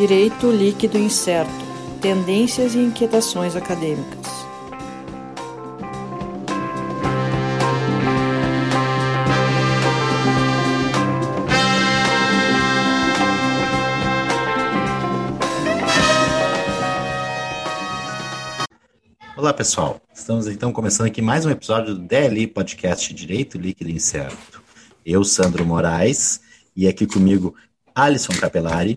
Direito Líquido Incerto Tendências e Inquietações Acadêmicas. Olá, pessoal. Estamos então começando aqui mais um episódio do DLI Podcast Direito Líquido Incerto. Eu, Sandro Moraes, e aqui comigo Alisson Capelari.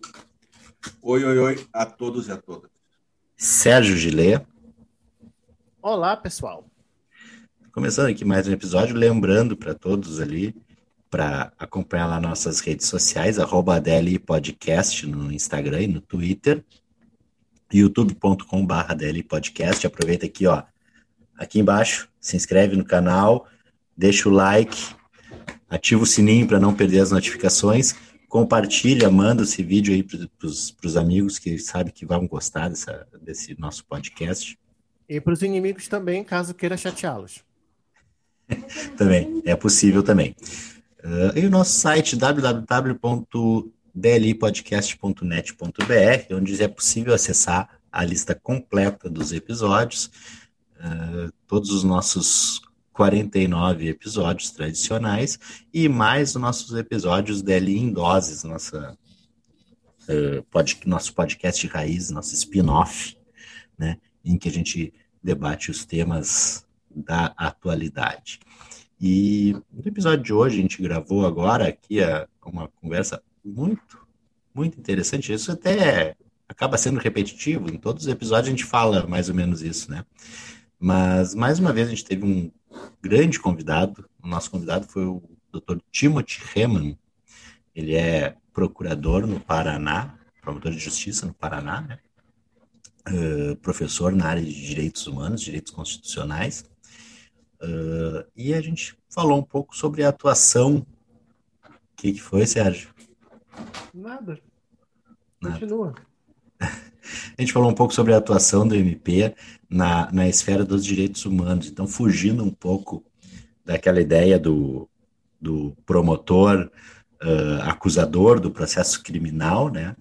Oi, oi, oi a todos e a todas. Sérgio Gilê. Olá, pessoal. Começando aqui mais um episódio, lembrando para todos ali para acompanhar lá nossas redes sociais, arroba DLI Podcast no Instagram e no Twitter, youtube.com.br DLI Podcast. Aproveita aqui, ó, aqui embaixo, se inscreve no canal, deixa o like, ativa o sininho para não perder as notificações, compartilha, manda esse vídeo aí para os amigos que sabem que vão gostar dessa, desse nosso podcast. E para os inimigos também, caso queira chateá-los. também, é possível também. Uh, e o nosso site www.dlipodcast.net.br, onde é possível acessar a lista completa dos episódios, uh, todos os nossos 49 episódios tradicionais e mais os nossos episódios dele em doses, nossa, uh, pod, nosso podcast raiz, nosso spin-off, né, em que a gente debate os temas da atualidade. E no episódio de hoje a gente gravou agora aqui a, uma conversa muito, muito interessante. Isso até acaba sendo repetitivo, em todos os episódios a gente fala mais ou menos isso, né? Mas mais uma vez a gente teve um grande convidado. O nosso convidado foi o Dr. Timothy Heman. Ele é procurador no Paraná, promotor de justiça no Paraná, né? uh, professor na área de direitos humanos, direitos constitucionais. Uh, e a gente falou um pouco sobre a atuação. O que, que foi, Sérgio? Nada. Nada. Continua. A gente falou um pouco sobre a atuação do MP na, na esfera dos direitos humanos, então fugindo um pouco daquela ideia do, do promotor uh, acusador do processo criminal, né,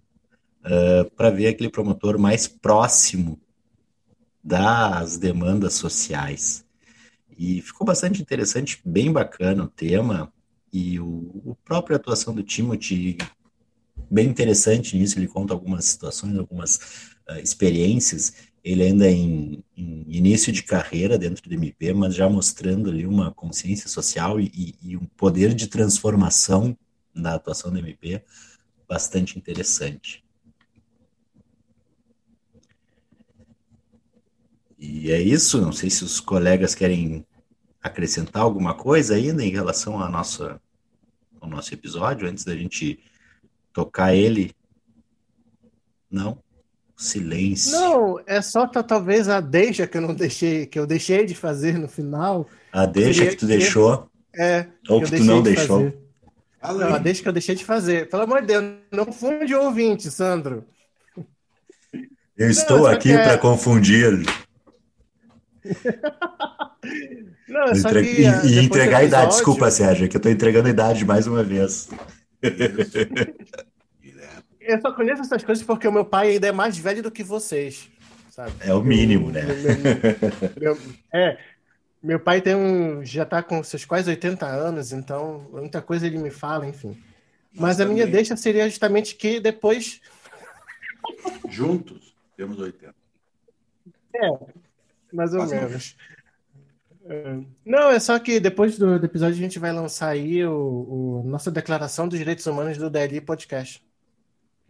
uh, para ver aquele promotor mais próximo das demandas sociais. E ficou bastante interessante, bem bacana o tema, e o, o própria atuação do Timothy bem interessante nisso, ele conta algumas situações, algumas uh, experiências, ele ainda em, em, início de carreira dentro do MP, mas já mostrando ali uma consciência social e, e, um poder de transformação na atuação do MP bastante interessante. E é isso, não sei se os colegas querem acrescentar alguma coisa ainda em relação à nossa, ao nosso episódio, antes da gente tocar ele? Não? Silêncio. Não, é só talvez a deixa que eu não deixei, que eu deixei de fazer no final. A deixa que tu que... deixou? É. Ou que, que tu não de deixou? Não, a deixa que eu deixei de fazer. Pelo amor de Deus, não funde ouvinte, Sandro. Eu estou não, aqui é... para confundir. não, Entre... que, e, e entregar a idade. Desculpa, Sérgio, é que eu estou entregando a idade mais uma vez. Eu só conheço essas coisas porque o meu pai ainda é mais velho do que vocês, sabe? É o mínimo, né? Meu, meu, é, meu pai tem um, já está com seus quase 80 anos, então muita coisa ele me fala, enfim. Mas a minha deixa seria justamente que depois. Juntos temos 80. É, mais ou menos. É. Não, é só que depois do, do, episódio a gente vai lançar aí o, o nossa declaração dos direitos humanos do DLI Podcast.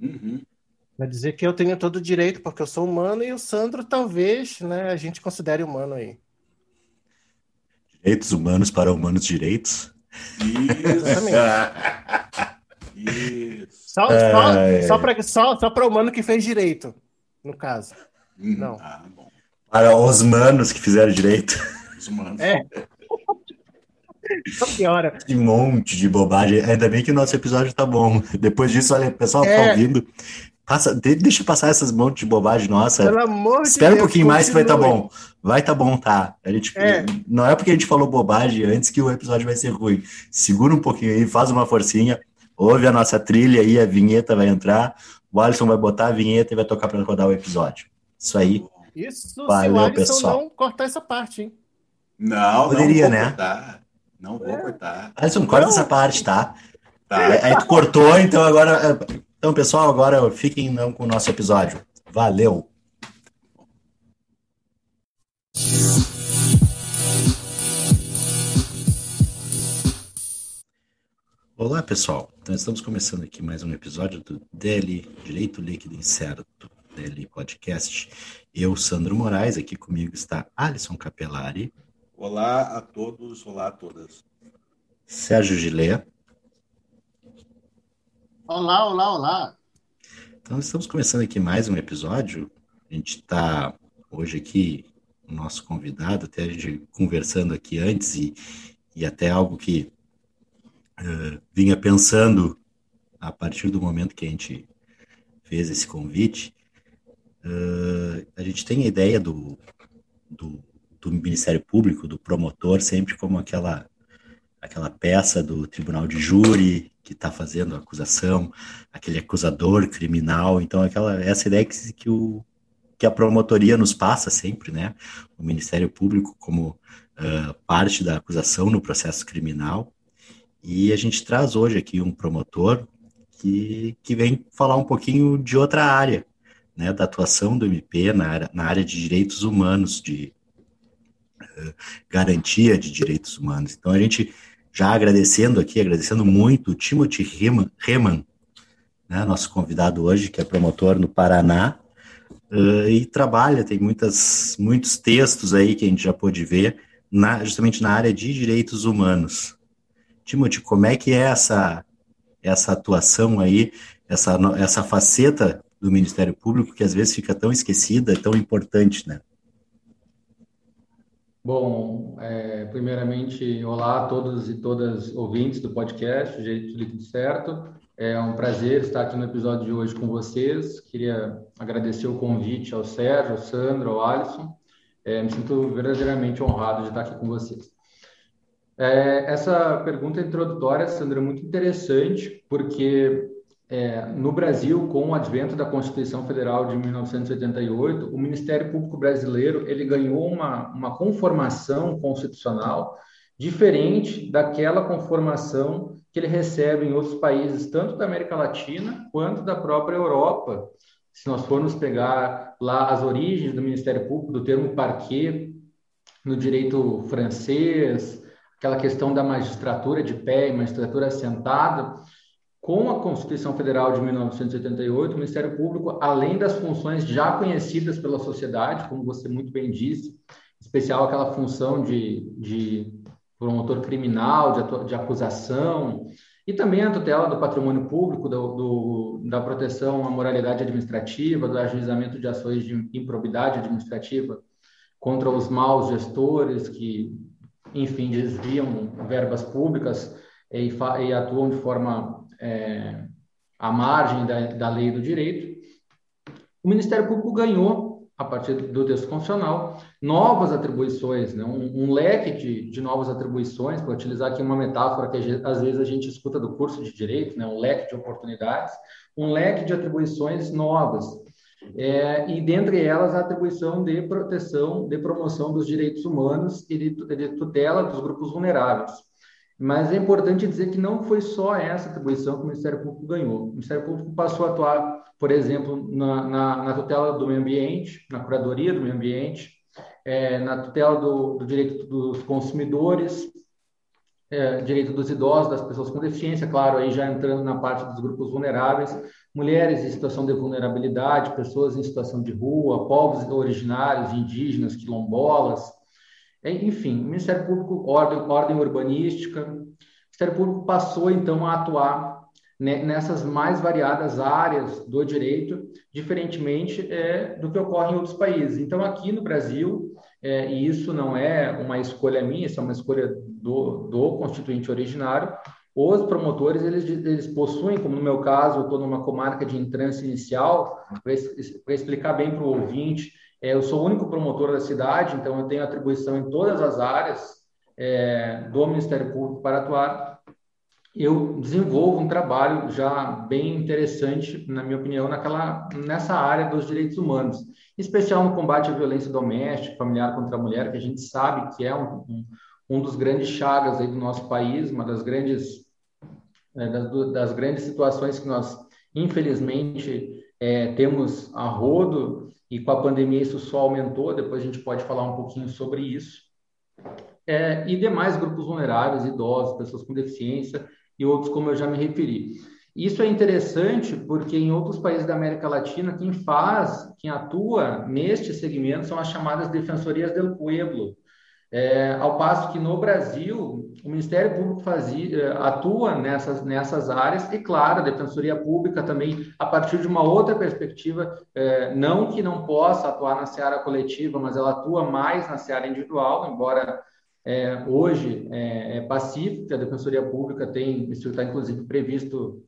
Uhum. Vai dizer que eu tenho todo o direito porque eu sou humano e o Sandro talvez, né, a gente considere humano aí. Direitos humanos para humanos direitos. Isso. Isso. Só, só, é... só para só, só humano que fez direito, no caso. Uhum. Não. Ah. Para os manos que fizeram direito. Os manos. É. Só piora. Que monte de bobagem. Ainda bem que o nosso episódio tá bom. Depois disso, olha, o pessoal é. tá ouvindo. Passa, deixa passar essas montes de bobagem nossa. Pelo amor Espera de um pouquinho mais que vai estar tá bom. Vai estar tá bom, tá? A gente, é. Não é porque a gente falou bobagem antes que o episódio vai ser ruim. Segura um pouquinho aí, faz uma forcinha. ouve a nossa trilha aí, a vinheta vai entrar, o Alisson vai botar a vinheta e vai tocar para rodar o episódio. Isso aí. Isso Valeu, se o Alisson pessoal. não cortar essa parte, hein? Não, Poderia, não vou né? cortar. Não vou cortar. Alisson, corta Não. essa parte, tá? Tá. Aí tu cortou, então agora. Então, pessoal, agora fiquem não com o nosso episódio. Valeu! Olá, pessoal. Então, estamos começando aqui mais um episódio do DL Direito Líquido Incerto, DL Podcast. Eu, Sandro Moraes, aqui comigo está Alisson Capelari, Olá a todos, olá a todas. Sérgio Gilé. Olá, olá, olá. Então, estamos começando aqui mais um episódio. A gente está hoje aqui, o nosso convidado, até a gente conversando aqui antes, e, e até algo que eh, vinha pensando a partir do momento que a gente fez esse convite. Eh, a gente tem a ideia do, do, do Ministério Público, do promotor, sempre como aquela, aquela peça do tribunal de júri que está fazendo a acusação, aquele acusador criminal. Então, aquela, essa ideia que, que, o, que a promotoria nos passa sempre, né? O Ministério Público como uh, parte da acusação no processo criminal. E a gente traz hoje aqui um promotor que, que vem falar um pouquinho de outra área, né? Da atuação do MP na área, na área de direitos humanos, de garantia de direitos humanos. Então, a gente já agradecendo aqui, agradecendo muito o Timothy Reman, Reman né, nosso convidado hoje, que é promotor no Paraná, uh, e trabalha, tem muitas, muitos textos aí que a gente já pôde ver, na, justamente na área de direitos humanos. Timothy, como é que é essa, essa atuação aí, essa, essa faceta do Ministério Público que às vezes fica tão esquecida, tão importante, né? Bom, é, primeiramente, olá a todos e todas ouvintes do podcast Jeito Líquido Certo. É um prazer estar aqui no episódio de hoje com vocês. Queria agradecer o convite ao Sérgio, ao Sandro, ao Alisson. É, me sinto verdadeiramente honrado de estar aqui com vocês. É, essa pergunta introdutória, Sandro, é muito interessante, porque é, no Brasil, com o advento da Constituição Federal de 1988, o Ministério Público Brasileiro ele ganhou uma, uma conformação constitucional diferente daquela conformação que ele recebe em outros países, tanto da América Latina quanto da própria Europa. Se nós formos pegar lá as origens do Ministério Público, do termo parquet, no direito francês, aquela questão da magistratura de pé e magistratura sentada, com a Constituição Federal de 1988, o Ministério Público, além das funções já conhecidas pela sociedade, como você muito bem disse, em especial aquela função de, de promotor criminal, de, de, acusação, e também a tutela do patrimônio público, do, do, da proteção à moralidade administrativa, do ajuizamento de ações de improbidade administrativa contra os maus gestores que, enfim, desviam verbas públicas e, e atuam de forma é, à margem da, da lei do direito, o Ministério Público ganhou, a partir do texto constitucional, novas atribuições, né? um, um leque de, de novas atribuições, para utilizar aqui uma metáfora que às vezes a gente escuta do curso de direito, né? um leque de oportunidades, um leque de atribuições novas. É, e dentre elas a atribuição de proteção, de promoção dos direitos humanos e de, de tutela dos grupos vulneráveis. Mas é importante dizer que não foi só essa atribuição que o Ministério Público ganhou. O Ministério Público passou a atuar, por exemplo, na, na, na tutela do meio ambiente, na curadoria do meio ambiente, é, na tutela do, do, direito dos consumidores, é, direito dos idosos, das pessoas com deficiência, claro, aí já entrando na parte dos grupos vulneráveis, mulheres em situação de vulnerabilidade, pessoas em situação de rua, povos originários, indígenas, quilombolas, enfim, o Ministério Público, ordem, ordem urbanística, o Ministério Público passou, então, a atuar nessas mais variadas áreas do direito, diferentemente é, do que ocorre em outros países. Então, aqui no Brasil, é, e isso não é uma escolha minha, isso é uma escolha do, do constituinte originário, os promotores, eles, eles possuem, como no meu caso, eu estou numa comarca de entrância inicial, para explicar bem para o ouvinte, é, eu sou o único promotor da cidade, então eu tenho atribuição em todas as áreas é, do Ministério Público para atuar. eu desenvolvo um trabalho já bem interessante, na minha opinião, naquela, nessa área dos direitos humanos, em especial no combate à violência doméstica, familiar contra a mulher, que a gente sabe que é um, um, um dos grandes chagas aí do nosso país, uma das grandes, é, das, das, grandes situações que nós, infelizmente, é, temos a rodo, e com a pandemia isso só aumentou, depois a gente pode falar um pouquinho sobre isso. É, e demais grupos vulneráveis, idosos, pessoas com deficiência, e outros, como eu já me referi. Isso é interessante porque em outros países da América Latina, quem faz, quem atua neste segmento são as chamadas defensorias del pueblo. É, ao passo que no Brasil, o Ministério Público fazia, é, atua nessas, nessas áreas, e claro, a Defensoria Pública também, a partir de uma outra perspectiva, é, não que não possa atuar na seara coletiva, mas ela atua mais na seara individual, embora é, hoje é, é pacífico, a Defensoria Pública tem, isso está inclusive previsto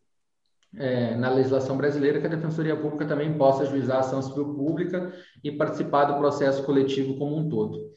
é, na legislação brasileira, que a Defensoria Pública também possa ajuizar a ação civil pública e participar do processo coletivo como um todo.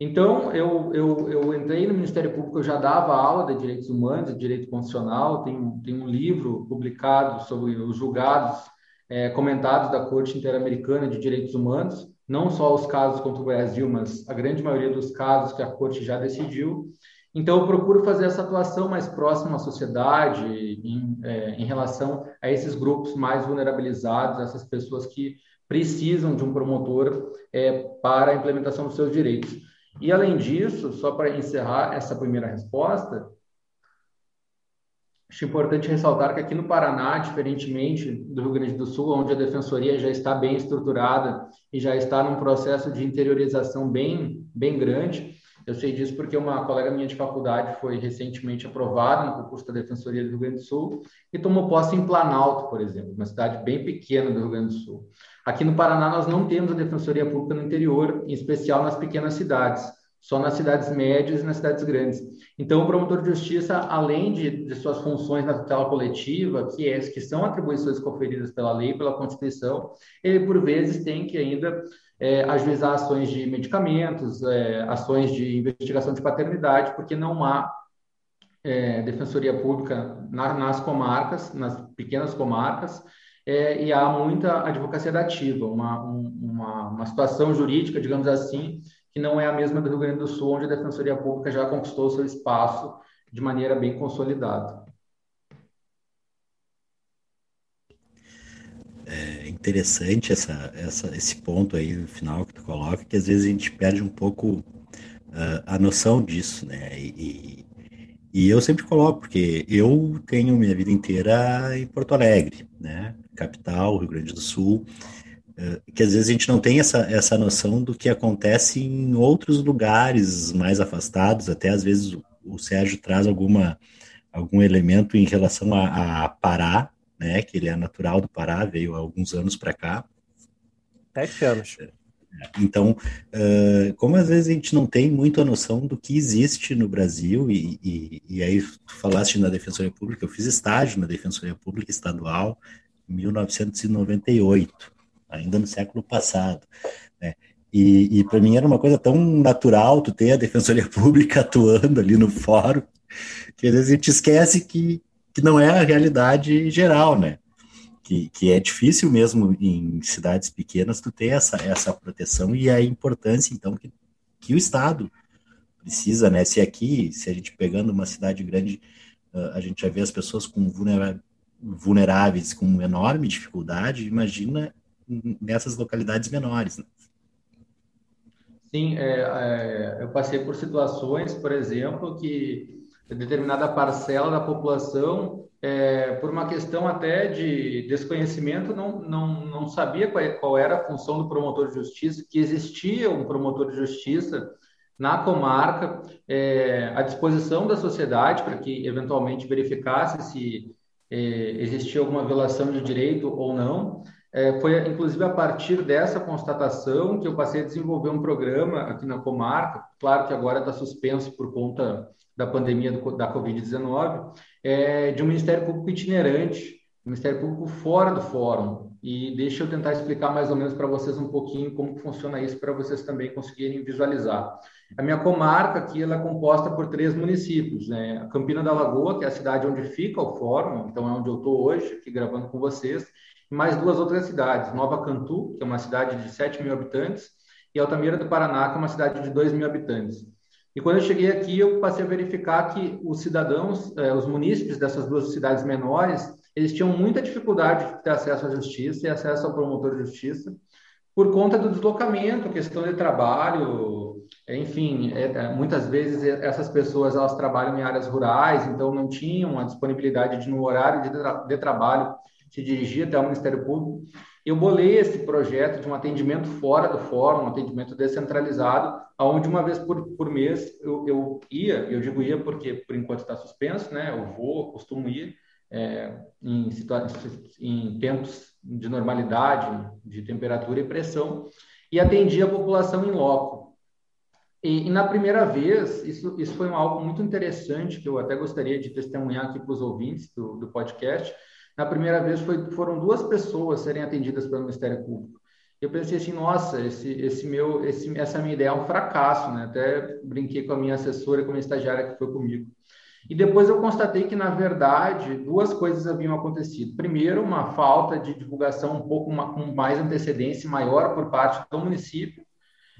Então, eu, eu, eu entrei no Ministério Público, eu já dava aula de direitos humanos e direito constitucional, tem, tem um livro publicado sobre os julgados é, comentados da Corte Interamericana de Direitos Humanos, não só os casos contra o Brasil, mas a grande maioria dos casos que a corte já decidiu. Então, eu procuro fazer essa atuação mais próxima à sociedade, em, é, em relação a esses grupos mais vulnerabilizados, essas pessoas que precisam de um promotor é, para a implementação dos seus direitos. E, além disso, só para encerrar essa primeira resposta, Acho importante ressaltar que aqui no Paraná, diferentemente do Rio Grande do Sul, onde a defensoria já está bem estruturada e já está num processo de interiorização bem, bem grande, eu sei disso porque uma colega minha de faculdade foi recentemente aprovada no concurso da Defensoria do Rio Grande do Sul e tomou posse em Planalto, por exemplo, uma cidade bem pequena do Rio Grande do Sul. Aqui no Paraná, nós não temos a Defensoria Pública no interior, em especial nas pequenas cidades só nas cidades médias e nas cidades grandes. Então, o promotor de justiça, além de, de suas funções na tutela coletiva, que, é, que são atribuições conferidas pela lei, pela Constituição, ele, por vezes, tem que ainda é, ajuizar ações de medicamentos, é, ações de investigação de paternidade, porque não há é, defensoria pública na, nas comarcas, nas pequenas comarcas, é, e há muita advocacia dativa, uma, uma, uma situação jurídica, digamos assim, que não é a mesma do Rio Grande do Sul, onde a Defensoria Pública já conquistou seu espaço de maneira bem consolidada. É interessante essa, essa, esse ponto aí no final que tu coloca, que às vezes a gente perde um pouco uh, a noção disso, né? E, e eu sempre coloco, porque eu tenho minha vida inteira em Porto Alegre, né? Capital, Rio Grande do Sul, é, que às vezes a gente não tem essa, essa noção do que acontece em outros lugares mais afastados, até às vezes o, o Sérgio traz alguma, algum elemento em relação a, a, Pará, né, que ele é natural do Pará, veio há alguns anos para cá. Sete anos. É, então, uh, como às vezes a gente não tem muito a noção do que existe no Brasil, e, e, e aí tu falaste na Defensoria Pública, eu fiz estágio na Defensoria Pública Estadual em 1998 ainda no século passado. Né? E, e para mim era uma coisa tão natural tu ter a Defensoria Pública atuando ali no fórum, que às vezes a gente esquece que, que não é a realidade geral, né? Que, que é difícil mesmo em cidades pequenas tu ter essa, essa proteção e a importância, então, que, que o Estado precisa, né? Se aqui, se a gente pegando uma cidade grande, a gente já vê as pessoas com vulneráveis com enorme dificuldade, imagina nessas localidades menores. Né? Sim, é, é, eu passei por situações, por exemplo, que determinada parcela da população, é, por uma questão até de desconhecimento, não, não, não sabia qual, qual era a função do promotor de justiça, que existia um promotor de justiça na comarca é, à disposição da sociedade para que eventualmente verificasse se é, existia alguma violação de direito ou não. É, foi, inclusive, a partir dessa constatação que eu passei a desenvolver um programa aqui na comarca, claro que agora está suspenso por conta da pandemia do, da Covid-19, é, de um Ministério Público itinerante, um Ministério Público fora do fórum, E deixa eu tentar explicar mais ou menos para vocês um pouquinho como funciona isso para vocês também conseguirem visualizar. A minha comarca aqui ela é composta por três municípios, né? A Campina da Lagoa, que é a cidade onde fica o fórum, então é onde eu estou hoje, aqui gravando com vocês, mais duas outras cidades, Nova Cantu, que é uma cidade de 7 mil habitantes, e Altamira do Paraná, que é uma cidade de 2 mil habitantes. E quando eu cheguei aqui, eu passei a verificar que os cidadãos, eh, os munícipes dessas duas cidades menores, eles tinham muita dificuldade de ter acesso à justiça e acesso ao promotor de justiça, por conta do deslocamento, questão de trabalho, enfim, é, é, muitas vezes essas pessoas elas trabalham em áreas rurais, então não tinham a disponibilidade de no horário de, tra de trabalho se dirigir até o Ministério Público. Eu bolei esse projeto de um atendimento fora do fórum, um atendimento descentralizado, aonde uma vez por, por mês eu, eu ia, eu digo ia porque por enquanto está suspenso, né? Eu vou, costumo ir, é, em, em tempos de normalidade, de temperatura e pressão, e atendia a população em loco. E, e, na primeira vez, isso, isso foi algo muito interessante, que eu até gostaria de testemunhar aqui para os ouvintes do, do podcast. Na primeira vez, foi, foram duas pessoas serem atendidas pelo Ministério Público. Eu pensei assim, nossa, esse, esse meu, esse, essa minha ideia é um fracasso, né? Até brinquei com a minha assessora, com a minha estagiária que foi comigo. E depois eu constatei que, na verdade, duas coisas haviam acontecido. Primeiro, uma falta de divulgação um pouco com mais antecedência maior por parte do município.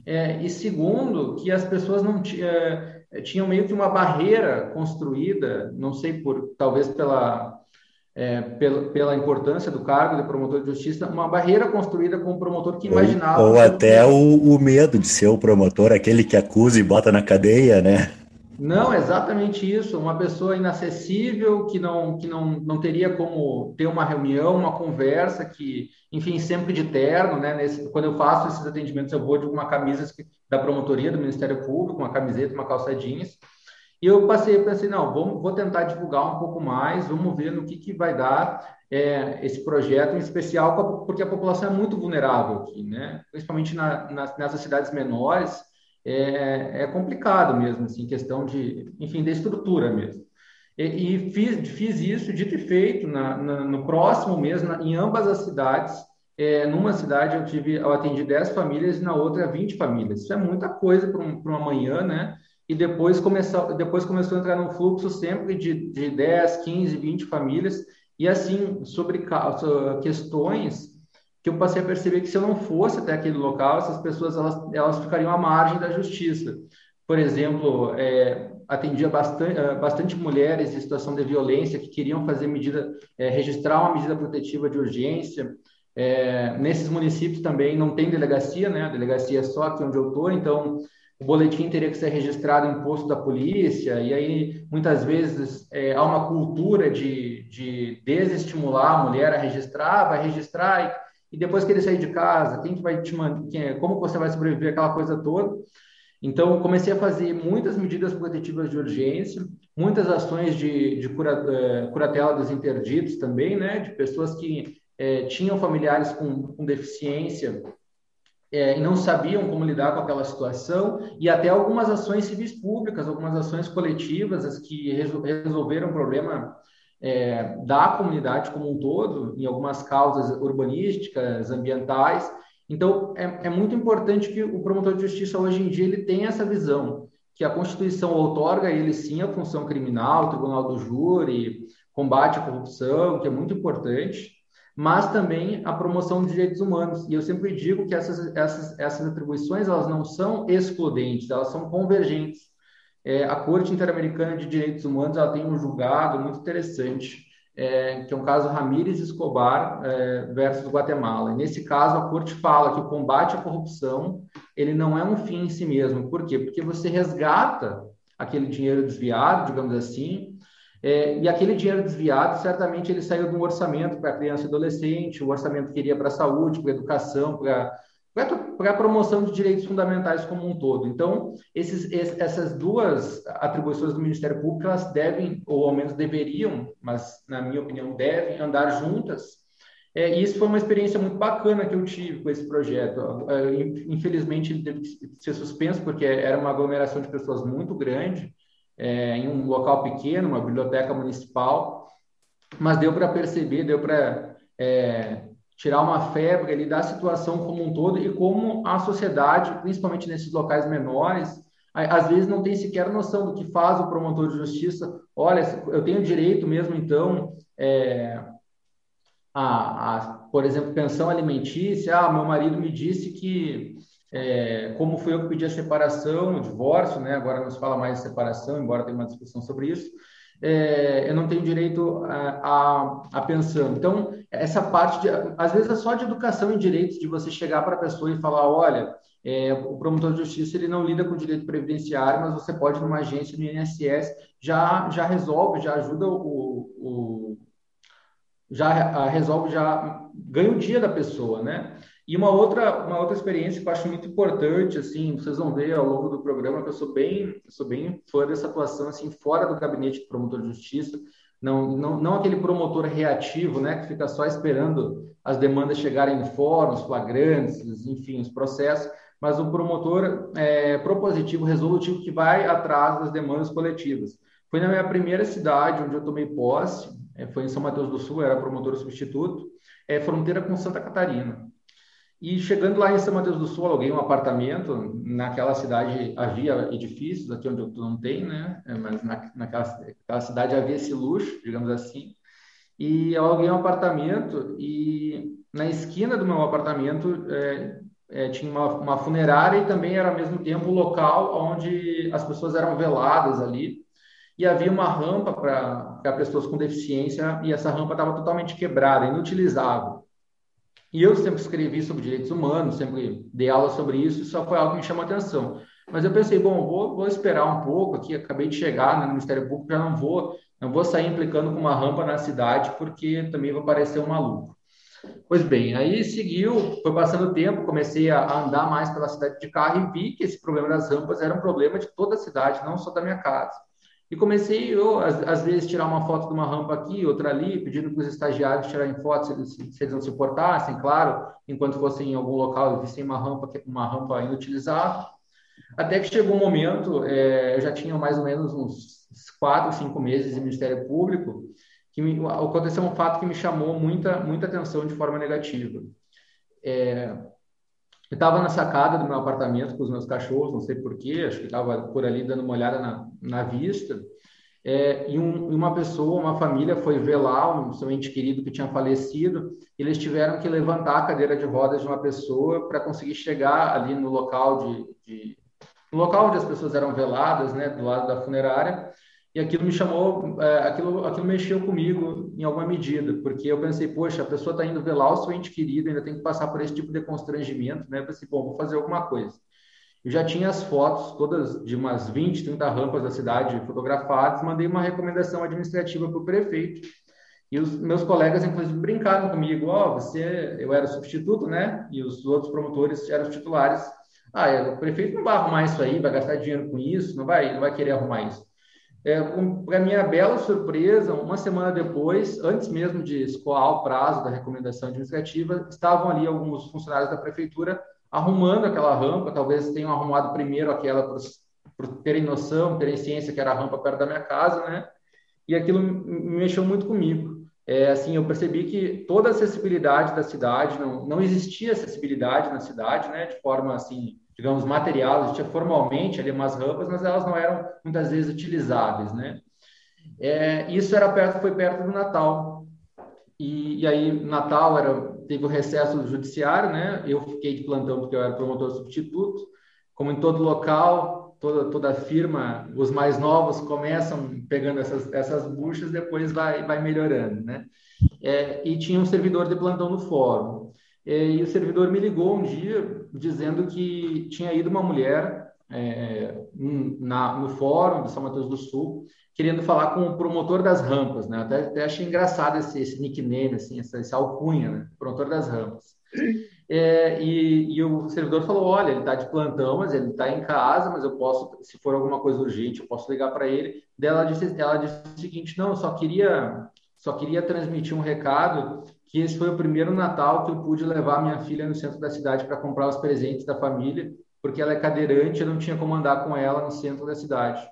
É, e segundo, que as pessoas não é, tinham meio que uma barreira construída, não sei por talvez pela, é, pela, pela, importância do cargo de promotor de justiça, uma barreira construída com o promotor que imaginava. Ou, ou até o, o, medo de ser o promotor, aquele que acusa e bota na cadeia, né? Não, exatamente isso. Uma pessoa inacessível que não que não, não teria como ter uma reunião, uma conversa, que, enfim, sempre de terno, né? Nesse, quando eu faço esses atendimentos, eu vou de uma camisa da promotoria do Ministério Público, uma camiseta, uma calça jeans. E eu passei, pensei, não, vamos, vou tentar divulgar um pouco mais, vamos ver no que, que vai dar é, esse projeto, em especial porque a população é muito vulnerável aqui, né? Principalmente na, nas, nessas cidades menores, é, é complicado mesmo, assim, questão de, enfim, da estrutura mesmo. E, e fiz, fiz isso, dito e feito, na, na, no próximo mês, na, em ambas as cidades, é, numa cidade eu tive, eu atendi 10 famílias e na outra 20 famílias. Isso é muita coisa para um, uma manhã, né? E depois começou, depois começou a entrar num fluxo sempre de, de 10, 15, 20 famílias. E assim, sobre questões que eu passei a perceber que se eu não fosse até aquele local, essas pessoas elas, elas ficariam à margem da justiça. Por exemplo, é, atendia bastante, é, bastante mulheres em situação de violência que queriam fazer medida, é, registrar uma medida protetiva de urgência. É, nesses municípios também não tem delegacia, né? A delegacia é só aqui onde eu estou, então o boletim teria que ser registrado em posto da polícia, e aí muitas vezes é, há uma cultura de, de desestimular a mulher a registrar, vai registrar e e depois que ele sair de casa, quem que vai te mandar, como você vai sobreviver, aquela coisa toda. Então, comecei a fazer muitas medidas protetivas de urgência, muitas ações de, de cura, uh, curatela dos interditos também, né, de pessoas que uh, tinham familiares com, com deficiência é, e não sabiam como lidar com aquela situação, e até algumas ações civis públicas, algumas ações coletivas, as que resolveram o problema é, da comunidade como um todo, em algumas causas urbanísticas, ambientais. Então, é, é, muito importante que o promotor de justiça hoje em dia ele tenha essa visão, que a Constituição outorga ele sim a função criminal, tribunal do júri, combate à corrupção, que é muito importante, mas também a promoção de direitos humanos. E eu sempre digo que essas, essas, essas atribuições elas não são excludentes, elas são convergentes. É, a Corte Interamericana de Direitos Humanos ela tem um julgado muito interessante, é, que é um caso Ramírez Escobar é, versus Guatemala. E nesse caso, a Corte fala que o combate à corrupção ele não é um fim em si mesmo. Por quê? Porque você resgata aquele dinheiro desviado, digamos assim, é, e aquele dinheiro desviado, certamente ele saiu de um orçamento para criança e adolescente, o orçamento que iria para a saúde, para a educação, para para a promoção de direitos fundamentais como um todo. Então, esses, essas duas atribuições do Ministério Público, elas devem, ou ao menos deveriam, mas na minha opinião devem andar juntas. É, e isso foi uma experiência muito bacana que eu tive com esse projeto. É, infelizmente, ele teve que ser suspenso, porque era uma aglomeração de pessoas muito grande, é, em um local pequeno, uma biblioteca municipal, mas deu para perceber, deu para é, tirar uma febre ali da situação como um todo e como a sociedade, principalmente nesses locais menores, às vezes não tem sequer noção do que faz o promotor de justiça. Olha, eu tenho direito mesmo, então, é, a, a, por exemplo, pensão alimentícia. Ah, meu marido me disse que, é, como fui eu que pedi a separação, o divórcio, né? agora não se fala mais de separação, embora tenha uma discussão sobre isso, é, eu não tenho direito a, a, a, pensão. Então, essa parte, de, às vezes, é só de educação e direitos, de você chegar para a pessoa e falar: olha, é, o promotor de justiça ele não lida com direito previdenciário, mas você pode, numa agência no INSS, já, já resolve, já ajuda o, o já resolve, já ganha o dia da pessoa, né? E uma outra, uma outra experiência que eu acho muito importante, assim, vocês vão ver ao longo do programa que eu sou bem, eu sou bem fã dessa atuação, assim, fora do gabinete do promotor de justiça, não, não, não aquele promotor reativo, né, que fica só esperando as demandas chegarem em fóruns, flagrantes, enfim, os processos, mas o promotor é, propositivo, resolutivo, que vai atrás das demandas coletivas. Foi na minha primeira cidade onde eu tomei posse, é, foi em São Mateus do Sul, era promotor substituto, é, fronteira com Santa Catarina. E chegando lá em São Mateus do Sul, aluguei um apartamento. Naquela cidade havia edifícios, aqui onde eu não tem, né? É, mas na, naquela, naquela cidade havia esse luxo, digamos assim. E eu aluguei um apartamento e na esquina do meu apartamento é, é, tinha uma, uma, funerária e também era ao mesmo tempo o local onde as pessoas eram veladas ali. E havia uma rampa para pessoas com deficiência e essa rampa estava totalmente quebrada, inutilizável. E eu sempre escrevi sobre direitos humanos, sempre dei aula sobre isso, isso só foi algo que me chamou a atenção. Mas eu pensei, bom, vou, vou esperar um pouco aqui, acabei de chegar no Ministério Público, já não vou, não vou sair implicando com uma rampa na cidade, porque também vou parecer um maluco. Pois bem, aí seguiu, foi passando o tempo, comecei a andar mais pela cidade de carro e vi que esse problema das rampas era um problema de toda a cidade, não só da minha casa. E comecei, eu, às, às, vezes, tirar uma foto de uma rampa aqui, outra ali, pedindo para os estagiários tirarem fotos, se eles, se eles não se importassem, claro, enquanto fossem em algum local e vissem uma rampa, uma rampa inutilizável. Até que chegou um momento, é, eu já tinha mais ou menos uns quatro, cinco meses em Ministério Público, que me, aconteceu um fato que me chamou muita, muita atenção de forma negativa. É, eu estava na sacada do meu apartamento com os meus cachorros, não sei porquê, acho que estava por ali dando uma olhada na, na vista. É, e um, uma pessoa, uma família foi lá um seu ente querido que tinha falecido, eles tiveram que levantar a cadeira de rodas de uma pessoa para conseguir chegar ali no local de, de, no local onde as pessoas eram veladas, né, do lado da funerária, e aquilo me chamou, é, aquilo, aquilo mexeu comigo em alguma medida, porque eu pensei, poxa, a pessoa está indo velar o seu ente querido, ainda tem que passar por esse tipo de constrangimento, né? Eu pensei, bom, vou fazer alguma coisa. Eu já tinha as fotos todas de umas 20, 30 rampas da cidade fotografadas, mandei uma recomendação administrativa para o prefeito. E os meus colegas, inclusive, brincaram comigo: Ó, oh, você, eu era substituto, né? E os outros promotores eram os titulares. Ah, o prefeito não vai arrumar isso aí, vai gastar dinheiro com isso, não vai, não vai querer arrumar isso. É, Para minha bela surpresa, uma semana depois, antes mesmo de escoar o prazo da recomendação administrativa, estavam ali alguns funcionários da prefeitura arrumando aquela rampa, talvez tenham arrumado primeiro aquela por terem noção, terem ciência que era a rampa perto da minha casa, né? E aquilo me mexeu muito comigo. É, assim, eu percebi que toda a acessibilidade da cidade, não, não existia acessibilidade na cidade, né? De forma, assim, digamos, material, existia formalmente ali umas rampas, mas elas não eram muitas vezes utilizáveis, né? É, isso era perto, foi perto do Natal. E, e aí, Natal era, teve o recesso do judiciário, né? Eu fiquei de plantão porque eu era promotor substituto. Como em todo local, toda, toda firma, os mais novos começam pegando essas, essas buchas, depois vai, vai melhorando, né? É, e tinha um servidor de plantão no fórum. E o servidor me ligou um dia dizendo que tinha ido uma mulher é, na, no fórum de São Mateus do Sul querendo falar com o promotor das rampas, né? Até, até achei engraçado esse, esse nickname, assim, essa, essa alcunha, né? Promotor das rampas. É, e, e, o servidor falou: olha, ele está de plantão, mas ele está em casa, mas eu posso, se for alguma coisa urgente, eu posso ligar para ele. Daí ela disse, ela disse o seguinte: não, eu só queria, só queria transmitir um recado que esse foi o primeiro Natal que eu pude levar minha filha no centro da cidade para comprar os presentes da família, porque ela é cadeirante, eu não tinha como andar com ela no centro da cidade.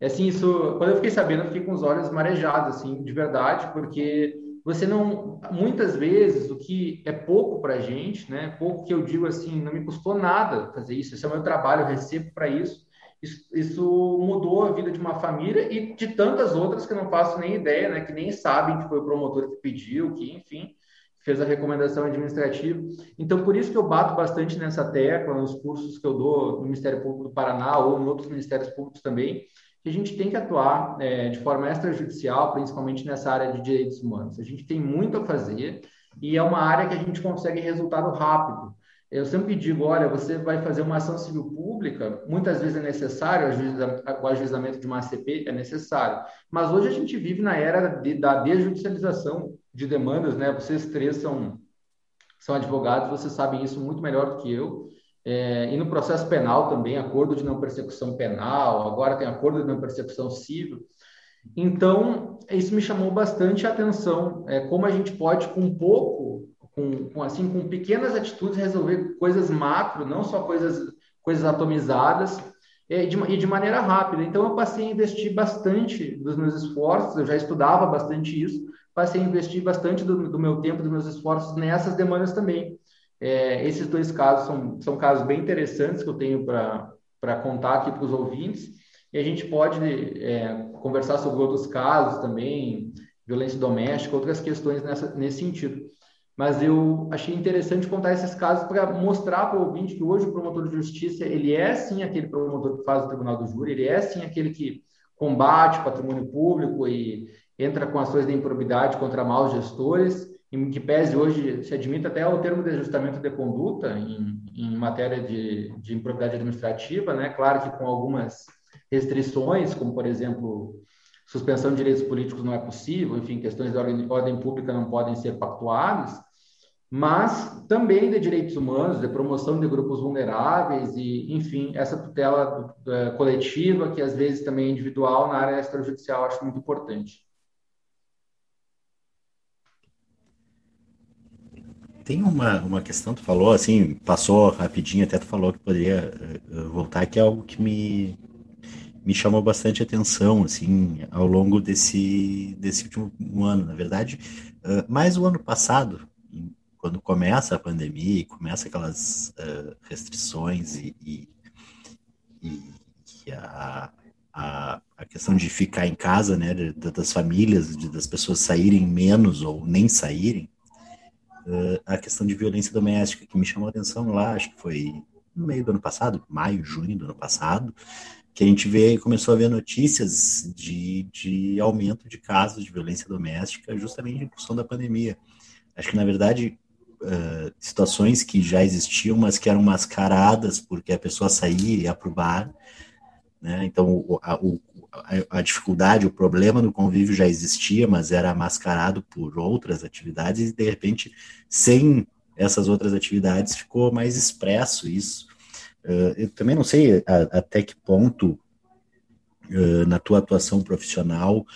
É assim, isso, quando eu fiquei sabendo, eu fiquei com os olhos marejados, assim, de verdade, porque você não, muitas vezes, o que é pouco para gente, né? Pouco que eu digo assim, não me custou nada fazer isso, esse é o meu trabalho, eu recebo para isso. Isso. Isso mudou a vida de uma família e de tantas outras que não faço nem ideia, né? Que nem sabem que foi o promotor que pediu, que, enfim, fez a recomendação administrativa. Então, por isso que eu bato bastante nessa tecla, nos cursos que eu dou no Ministério Público do Paraná ou em outros ministérios públicos também, que a gente tem que atuar é, de forma extrajudicial, principalmente nessa área de direitos humanos. A gente tem muito a fazer e é uma área que a gente consegue resultado rápido. Eu sempre digo, olha, você vai fazer uma ação civil pública, muitas vezes é necessário, o ajuizamento de uma ACP é necessário, mas hoje a gente vive na era de, da desjudicialização de demandas, né? Vocês três são, são advogados, vocês sabem isso muito melhor do que eu, é, e no processo penal também, acordo de não persecução penal, agora tem acordo de não persecução civil. Então, isso me chamou bastante a atenção, é, como a gente pode, com pouco, com, com, assim, com pequenas atitudes, resolver coisas macro, não só coisas, coisas atomizadas, é, de, e de maneira rápida. Então, eu passei a investir bastante dos meus esforços, eu já estudava bastante isso, passei a investir bastante do, do meu tempo, dos meus esforços nessas demandas também. É, esses dois casos são, são casos bem interessantes que eu tenho para contar aqui para os ouvintes. E a gente pode é, conversar sobre outros casos também, violência doméstica, outras questões nessa, nesse sentido. Mas eu achei interessante contar esses casos para mostrar para o ouvinte que hoje o promotor de justiça ele é sim aquele promotor que faz o tribunal do júri, ele é sim aquele que combate o patrimônio público e entra com ações de improbidade contra maus gestores, em que pese hoje se admite até o termo de ajustamento de conduta em, em matéria de, de improbidade administrativa, né? Claro que com algumas restrições, como por exemplo suspensão de direitos políticos não é possível, enfim, questões de ordem, ordem pública não podem ser pactuadas, mas também de direitos humanos, de promoção de grupos vulneráveis e, enfim, essa tutela uh, coletiva, que às vezes também é individual na área extrajudicial, acho muito importante. Tem uma, uma questão, tu falou assim, passou rapidinho, até tu falou que poderia uh, voltar, que é algo que me, me chamou bastante atenção, assim, ao longo desse, desse último ano. Na verdade, uh, mais o ano passado, quando começa a pandemia e começa aquelas uh, restrições e, e, e a, a, a, questão de ficar em casa, né, das famílias, das pessoas saírem menos ou nem saírem, uh, a questão de violência doméstica, que me chamou atenção lá, acho que foi no meio do ano passado, maio, junho do ano passado, que a gente vê, começou a ver notícias de, de aumento de casos de violência doméstica justamente em função da pandemia. Acho que, na verdade, uh, situações que já existiam, mas que eram mascaradas porque a pessoa saía e ia para o bar, né? Então, a, o, a, a, dificuldade, o problema no convívio já existia, mas era mascarado por outras atividades, e de repente, sem essas outras atividades, ficou mais expresso isso. Uh, eu também não sei a, até que ponto, uh, na tua atuação profissional,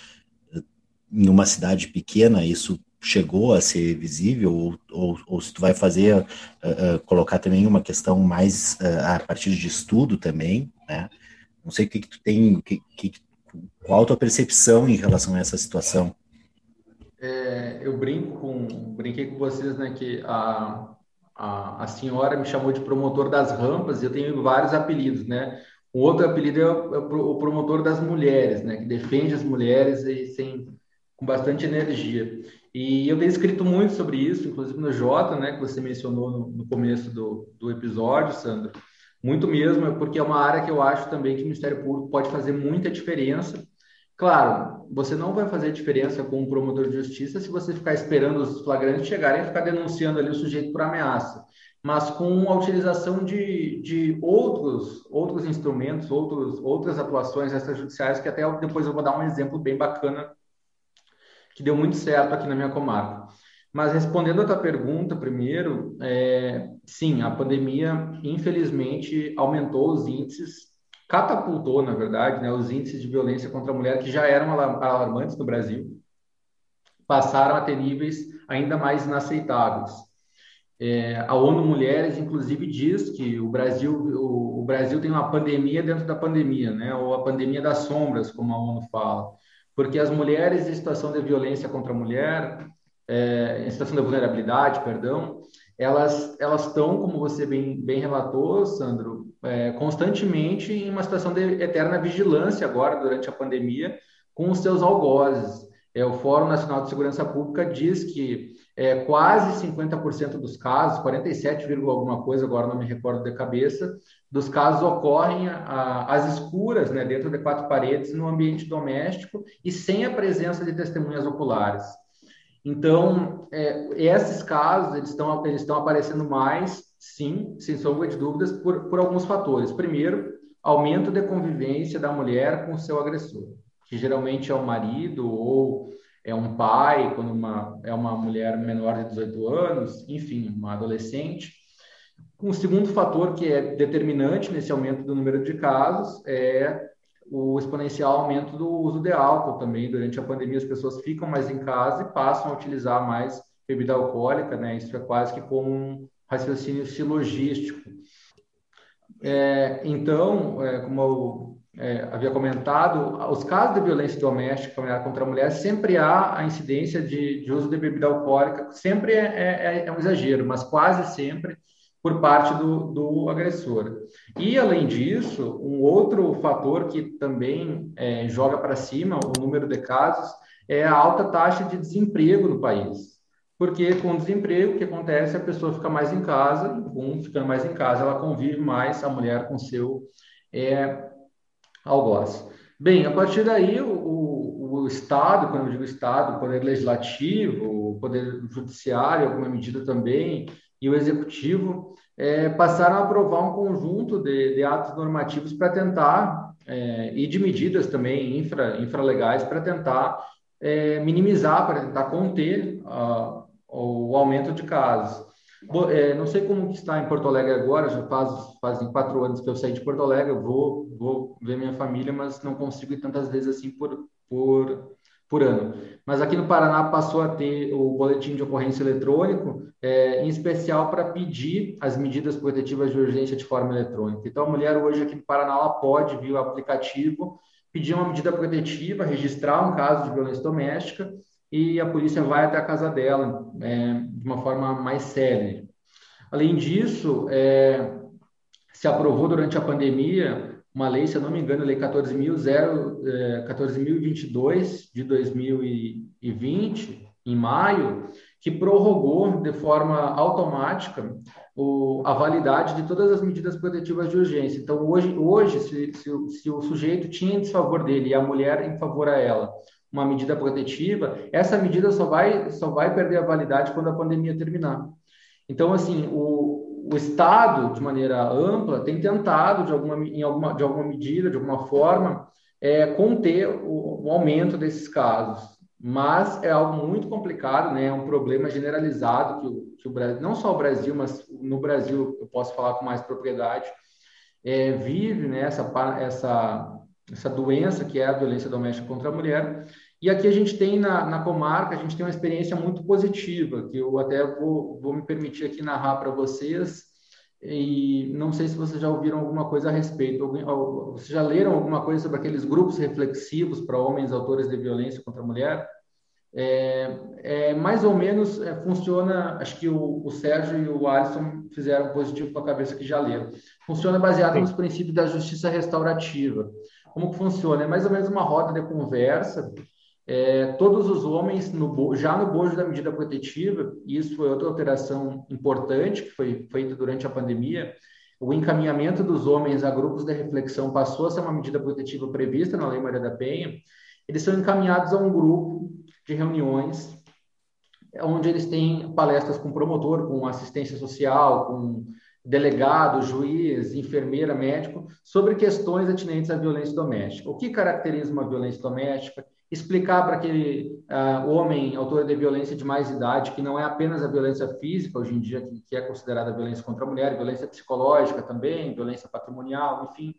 em uma cidade pequena, isso chegou a ser visível, ou, ou, ou se tu vai fazer, colocar também uma questão mais a partir de estudo também, né? Não sei o que, que tu tem, que, que, qual a tua percepção em relação a essa situação? É, eu brinco com, brinquei com vocês, né, que a, a, a senhora me chamou de promotor das rampas, eu tenho vários apelidos, né? O outro apelido é o, é o promotor das mulheres, né, que defende as mulheres e sem, com bastante energia. E eu tenho escrito muito sobre isso, inclusive no Jota, né, que você mencionou no, no começo do, do episódio, Sandro. Muito mesmo, porque é uma área que eu acho também que o Ministério Público pode fazer muita diferença. Claro, você não vai fazer diferença com um promotor de justiça se você ficar esperando os flagrantes chegarem e ficar denunciando ali o sujeito por ameaça. Mas com a utilização de, de outros, outros instrumentos, outros, outras atuações extrajudiciais, que até depois eu vou dar um exemplo bem bacana que deu muito certo aqui na minha comarca. Mas respondendo a tua pergunta primeiro, é, sim, a pandemia infelizmente aumentou os índices, catapultou, na verdade, né, os índices de violência contra a mulher que já eram alarmantes no Brasil, passaram a ter níveis ainda mais inaceitáveis. É, a ONU Mulheres, inclusive, diz que o Brasil, o, o, Brasil tem uma pandemia dentro da pandemia, né? ou a pandemia das sombras, como a ONU fala, porque as mulheres em situação de violência contra a mulher é, em situação de vulnerabilidade, perdão, elas elas estão, como você bem, bem relatou, Sandro, é, constantemente em uma situação de eterna vigilância agora durante a pandemia com os seus algozes. É, o Fórum Nacional de Segurança Pública diz que é, quase 50% dos casos, 47, alguma coisa, agora não me recordo de cabeça, dos casos ocorrem às escuras, né, dentro de quatro paredes, no ambiente doméstico e sem a presença de testemunhas oculares. Então, é, esses casos eles estão eles estão aparecendo mais, sim, sem sombra de dúvidas, por, por alguns fatores. Primeiro, aumento da convivência da mulher com o seu agressor, que geralmente é o marido ou é um pai, quando uma, é uma mulher menor de 18 anos, enfim, uma adolescente. Um segundo fator que é determinante nesse aumento do número de casos é o exponencial aumento do uso de álcool também. Durante a pandemia, as pessoas ficam mais em casa e passam a utilizar mais bebida alcoólica, né? Isso é quase que como raciocínio silogístico. É, então, é, como eu é, havia comentado, os casos de violência doméstica contra a mulher sempre há a incidência de, de uso de bebida alcoólica, sempre é, é, é um exagero, mas quase sempre por parte do, do agressor. E, além disso, um outro fator que também é, joga para cima o número de casos é a alta taxa de desemprego no país. Porque com o desemprego, o que acontece? A pessoa fica mais em casa, ficando mais em casa, ela convive mais, a mulher, com seu é, algoz. Bem, a partir daí, o, o, o Estado, quando eu digo Estado, o Poder Legislativo, o Poder Judiciário, alguma medida também, e o Executivo é, passaram a aprovar um conjunto de, de atos normativos para tentar, é, e de medidas também infra, infralegais, para tentar é, minimizar, para tentar conter o aumento de casos. Bo, é, não sei como está em Porto Alegre agora, já faz, fazem quatro anos que eu saí de Porto Alegre, vou, vou ver minha família, mas não consigo ir tantas vezes assim por, por por ano. Mas aqui no Paraná passou a ter o boletim de ocorrência eletrônico, é, em especial para pedir as medidas protetivas de urgência de forma eletrônica. Então, a mulher hoje aqui no Paraná ela pode, via o aplicativo, pedir uma medida protetiva, registrar um caso de violência doméstica e a polícia vai até a casa dela é, de uma forma mais séria. Além disso, é, se aprovou durante a pandemia uma lei, se eu não me engano, a Lei 14.022 é, de 2020, em maio, que prorrogou de forma automática o, a validade de todas as medidas protetivas de urgência. Então, hoje, hoje se, se, se o sujeito tinha em desfavor dele e a mulher em favor a ela uma medida protetiva, essa medida só vai, só vai perder a validade quando a pandemia terminar. Então, assim, o, o Estado, de maneira ampla, tem tentado, de alguma, em alguma, de alguma medida, de alguma forma, é, conter o, o, aumento desses casos. Mas é algo muito complicado, né? é um problema generalizado que o, que o Brasil, não só o Brasil, mas no Brasil, eu posso falar com mais propriedade, é, vive né, essa, essa, essa doença que é a violência doméstica contra a mulher. E aqui a gente tem na, na comarca, a gente tem uma experiência muito positiva, que eu até vou, vou me permitir aqui narrar para vocês. E não sei se vocês já ouviram alguma coisa a respeito, vocês já leram alguma coisa sobre aqueles grupos reflexivos para homens autores de violência contra a mulher? É, é mais ou menos é, funciona, acho que o, o, Sérgio e o Alisson fizeram positivo com a cabeça que já leram. Funciona baseado Sim. nos princípios da justiça restaurativa. Como funciona? É mais ou menos uma roda de conversa. É, todos os homens, no, já no bojo da medida protetiva, isso foi outra alteração importante que foi feita durante a pandemia, o encaminhamento dos homens a grupos de reflexão passou a ser uma medida protetiva prevista na Lei Maria da Penha, eles são encaminhados a um grupo de reuniões onde eles têm palestras com promotor, com assistência social, com delegado, juiz, enfermeira, médico, sobre questões atinentes à violência doméstica. O que caracteriza uma violência doméstica? explicar para aquele uh, homem, autor de violência de mais idade, que não é apenas a violência física, hoje em dia, que, que é considerada violência contra a mulher, violência psicológica também, violência patrimonial, enfim.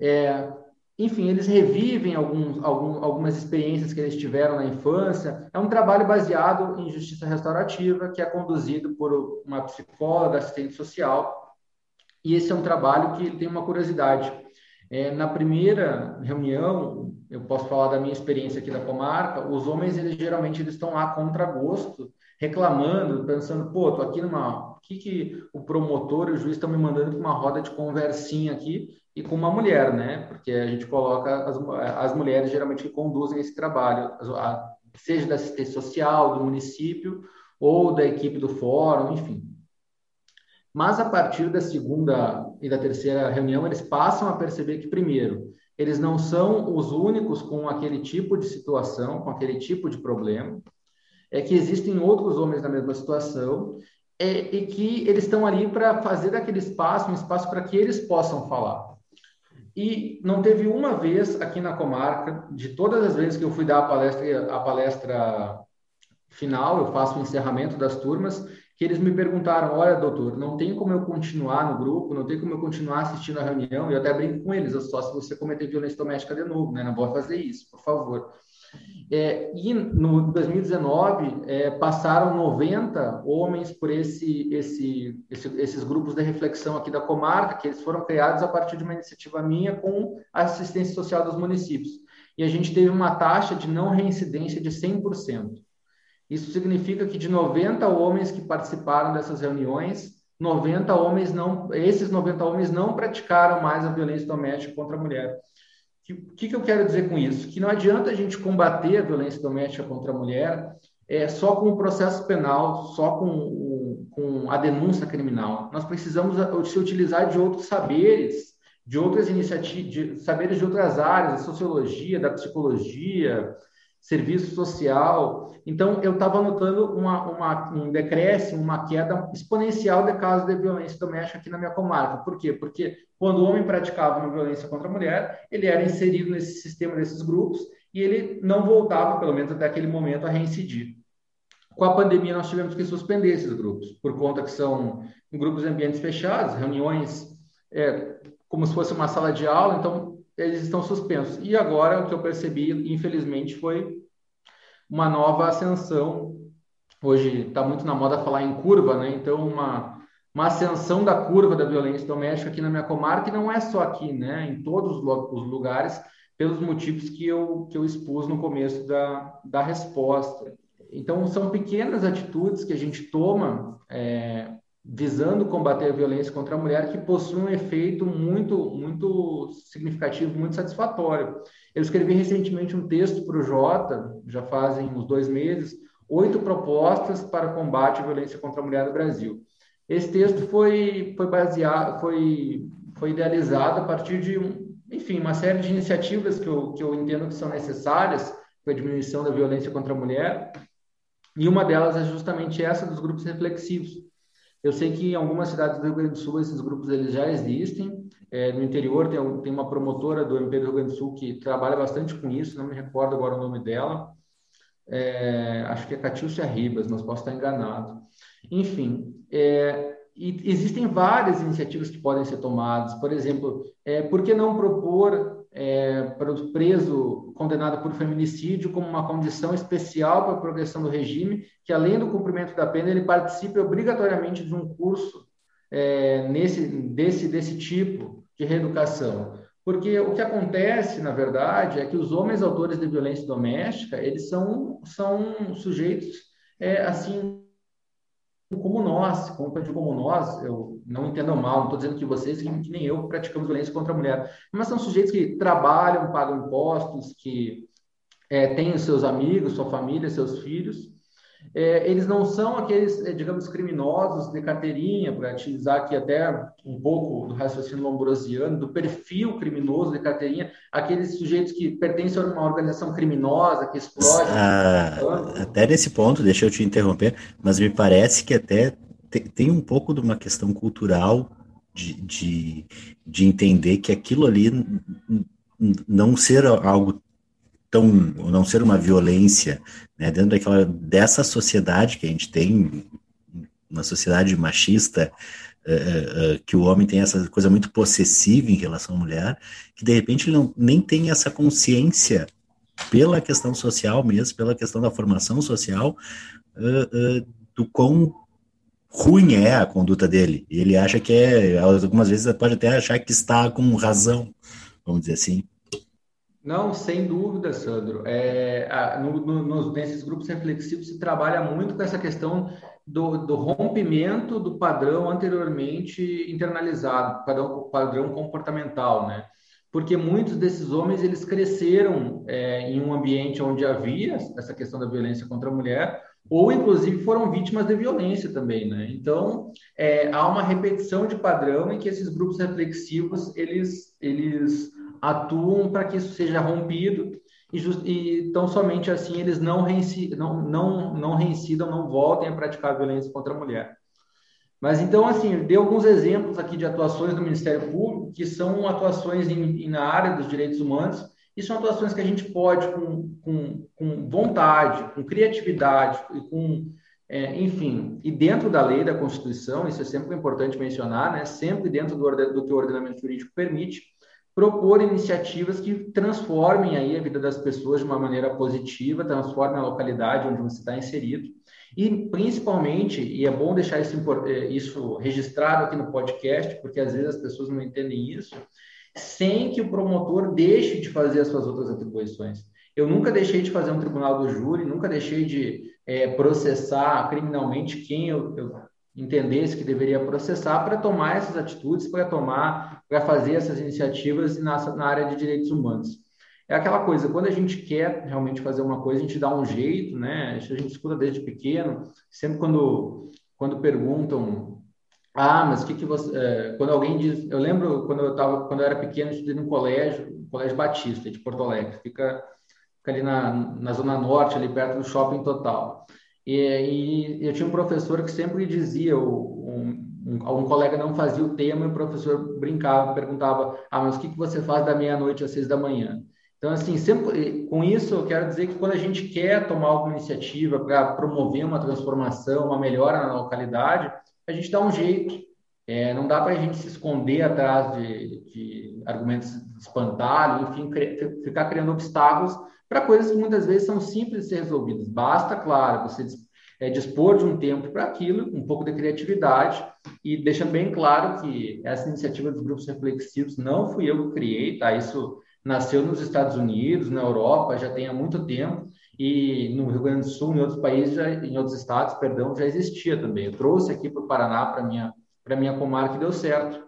É, enfim, eles revivem alguns, algum, algumas experiências que eles tiveram na infância. É um trabalho baseado em justiça restaurativa, que é conduzido por uma psicóloga, assistente social. E esse é um trabalho que tem uma curiosidade É, na primeira reunião, eu posso falar da minha experiência aqui da comarca, os homens, eles geralmente eles estão lá contra gosto, reclamando, pensando, pô, tô aqui numa... O que, que o promotor e o juiz estão me mandando para uma roda de conversinha aqui e com uma mulher, né? Porque a gente coloca as, as mulheres geralmente que conduzem esse trabalho, seja da assistência social, do município ou da equipe do fórum, enfim. Mas a partir da segunda e da terceira reunião, eles passam a perceber que, primeiro, eles não são os únicos com aquele tipo de situação, com aquele tipo de problema, é que existem outros homens na mesma situação é, e que eles estão ali para fazer daquele espaço um espaço para que eles possam falar. E não teve uma vez aqui na comarca, de todas as vezes que eu fui dar a palestra, a palestra final, eu faço o encerramento das turmas, que eles me perguntaram: olha, doutor, não tem como eu continuar no grupo, não tem como eu continuar assistindo a reunião, e eu até brinco com eles, só se você cometer violência doméstica de novo, né? Não vou fazer isso, por favor. É, e no 2019 é, passaram 90 homens por esse, esse, esse, esses grupos de reflexão aqui da comarca, que eles foram criados a partir de uma iniciativa minha com a assistência social dos municípios. E a gente teve uma taxa de não reincidência de 100%. Isso significa que de 90 homens que participaram dessas reuniões, 90 homens não, esses 90 homens não praticaram mais a violência doméstica contra a mulher. O que, que, eu quero dizer com isso? Que não adianta a gente combater a violência doméstica contra a mulher é, só com o processo penal, só com, o, com a denúncia criminal. Nós precisamos se utilizar de outros saberes, de outras iniciativas, de saberes de outras áreas, da sociologia, da psicologia, serviço social. Então, eu estava notando uma, uma, um decréscimo, uma queda exponencial de casos de violência doméstica aqui na minha comarca. Por quê? Porque quando o homem praticava uma violência contra a mulher, ele era inserido nesse sistema desses grupos e ele não voltava, pelo menos até aquele momento, a reincidir. Com a pandemia, nós tivemos que suspender esses grupos, por conta que são grupos em ambientes fechados, reuniões é, como se fosse uma sala de aula, então eles estão suspensos. E agora, o que eu percebi, infelizmente, foi uma nova ascensão. Hoje está muito na moda falar em curva, né? Então, uma, uma ascensão da curva da violência doméstica aqui na minha comarca, e não é só aqui, né? Em todos os lugares, pelos motivos que eu, que eu expus no começo da, da resposta. Então, são pequenas atitudes que a gente toma é, visando combater a violência contra a mulher que possui um efeito muito muito significativo, muito satisfatório. Eu escrevi recentemente um texto para o Jota, já fazem uns dois meses, oito propostas para combate à violência contra a mulher no Brasil. Esse texto foi foi baseado, foi foi idealizado a partir de enfim, uma série de iniciativas que eu, que eu entendo que são necessárias para a diminuição da violência contra a mulher. E uma delas é justamente essa dos grupos reflexivos, eu sei que em algumas cidades do Rio Grande do Sul esses grupos eles já existem. É, no interior tem, tem uma promotora do MP do Rio Grande do Sul que trabalha bastante com isso, não me recordo agora o nome dela. É, acho que é Catilcia Ribas, mas posso estar enganado. Enfim, é, existem várias iniciativas que podem ser tomadas. Por exemplo, é, por que não propor é, para o preso condenado por feminicídio como uma condição especial para a progressão do regime, que além do cumprimento da pena, ele participe obrigatoriamente de um curso é, nesse, desse, desse tipo de reeducação. Porque o que acontece, na verdade, é que os homens autores de violência doméstica, eles são, são sujeitos, é, assim, como nós, como, como nós, eu não entendam mal, não estou dizendo que vocês, que, nem eu, praticamos violência contra a mulher, mas são sujeitos que trabalham, pagam impostos, que é, têm seus amigos, sua família, seus filhos, é, eles não são aqueles, é, digamos, criminosos de carteirinha, para utilizar aqui até um pouco do raciocínio lombrosiano, do perfil criminoso de carteirinha, aqueles sujeitos que pertencem a uma organização criminosa, que explode. Ah, até nesse ponto, deixa eu te interromper, mas me parece que até tem um pouco de uma questão cultural de, de, de entender que aquilo ali não ser algo tão, não ser uma violência, né, dentro daquela, dessa sociedade que a gente tem, uma sociedade machista, uh, uh, que o homem tem essa coisa muito possessiva em relação à mulher, que de repente ele não, nem tem essa consciência pela questão social mesmo, pela questão da formação social, uh, do quão ruim é a conduta dele. E ele acha que é, algumas vezes pode até achar que está com razão, vamos dizer assim? Não, sem dúvida, Sandro. É, no, no, nesses grupos reflexivos se trabalha muito com essa questão do, do rompimento do padrão anteriormente internalizado, padrão, padrão comportamental, né? Porque muitos desses homens eles cresceram é, em um ambiente onde havia essa questão da violência contra a mulher, ou inclusive foram vítimas de violência também, né? Então é, há uma repetição de padrão em que esses grupos reflexivos eles eles atuam para que isso seja rompido e, e tão somente assim eles não, reincidam, não, não, não reincidam, não voltem a praticar violência contra a mulher. Mas então, assim, dei alguns exemplos aqui de atuações do Ministério Público, que são atuações em, na área dos direitos humanos, e são atuações que a gente pode, com, com, com vontade, com criatividade e com, é, enfim, e dentro da lei da Constituição, isso é sempre importante mencionar, né, sempre dentro do, do que o ordenamento jurídico permite, propor iniciativas que transformem aí a vida das pessoas de uma maneira positiva, transformem a localidade onde você está inserido. E, principalmente, e é bom deixar isso, eh, isso registrado aqui no podcast, porque às vezes as pessoas não entendem isso, sem que o promotor deixe de fazer as suas outras atribuições. Eu nunca deixei de fazer um tribunal do júri, nunca deixei de é, processar criminalmente quem eu, eu entendesse que deveria processar para tomar essas atitudes, para tomar, para fazer essas iniciativas na, na área de direitos humanos. É aquela coisa, quando a gente quer realmente fazer uma coisa, a gente dá um jeito, né? Isso a gente escuta desde pequeno, sempre quando, quando perguntam, ah, mas o que que você... É, quando alguém diz... Eu lembro quando eu, tava, quando eu era pequeno, eu estudei num colégio, um colégio Batista, de Porto Alegre, fica, fica ali na, na Zona Norte, ali perto do Shopping Total. E, e eu tinha um professor que sempre dizia, um, um, um, colega não fazia o tema e o professor brincava, perguntava, ah, mas o que, que você faz da meia-noite às seis da manhã? Então, assim, sempre, com isso, eu quero dizer que quando a gente quer tomar alguma iniciativa para promover uma transformação, uma melhora na localidade, a gente dá um jeito. É, não dá para a gente se esconder atrás de, de argumentos de espantalho, enfim, ficar criando obstáculos para coisas que muitas vezes são simples de ser resolvidas. Basta, claro, você é, dispor de um tempo para aquilo, um pouco de criatividade, e deixando bem claro que essa iniciativa dos grupos reflexivos não fui eu que criei, tá? Isso nasceu nos Estados Unidos, na Europa, já tem há muito tempo, e no Rio Grande do Sul, em outros países, já, em outros estados, perdão, já existia também. Eu trouxe aqui para o Paraná, para minha para minha comarca, e deu certo.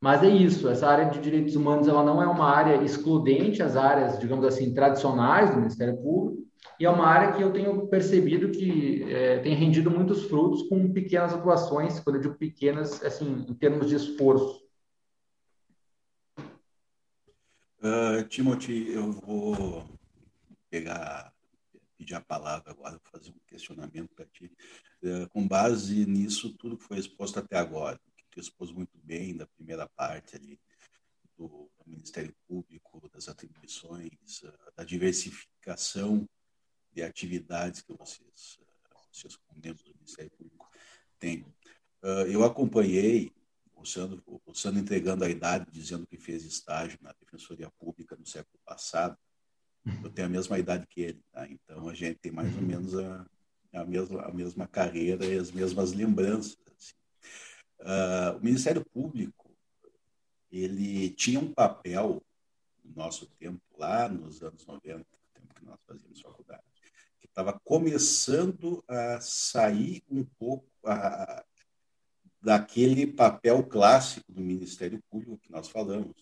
Mas é isso, essa área de direitos humanos ela não é uma área excludente às áreas, digamos assim, tradicionais do Ministério Público, e é uma área que eu tenho percebido que é, tem rendido muitos frutos com pequenas atuações, quando eu digo pequenas, assim, em termos de esforço. Uh, Timothy, eu vou pegar, pedir a palavra agora, fazer um questionamento para ti. Uh, com base nisso, tudo que foi exposto até agora, que expôs muito bem da primeira parte ali do, Ministério Público, das atribuições, ah, da diversificação de atividades que vocês, ah, vocês membros do Ministério Público, têm. Ah, eu acompanhei o Sandro, o Sandro entregando a idade, dizendo que fez estágio na Defensoria Pública no século passado. Eu tenho a mesma idade que ele, tá? então a gente tem mais ou menos a, a, mesma, a mesma carreira e as mesmas lembranças. Uh, o Ministério Público ele tinha um papel no nosso tempo lá nos anos 90, tempo que nós fazíamos faculdade, que estava começando a sair um pouco a, daquele papel clássico do Ministério Público que nós falamos,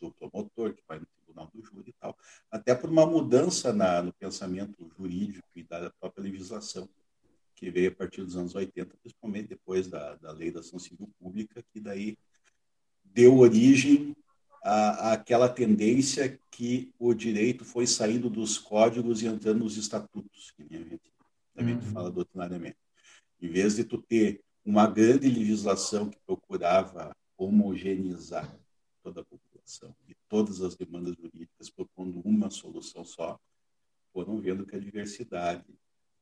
do promotor que vai no Tribunal do Júri e tal, até por uma mudança na, no pensamento jurídico e da própria legislação que veio a partir dos anos 80, principalmente depois da, da lei da ação civil pública, que daí deu origem à, àquela tendência que o direito foi saindo dos códigos e entrando nos estatutos, que a gente, gente uhum. fala doutrinariamente. Em vez de tu ter uma grande legislação que procurava homogeneizar toda a população e todas as demandas jurídicas propondo uma solução só, foram vendo que a diversidade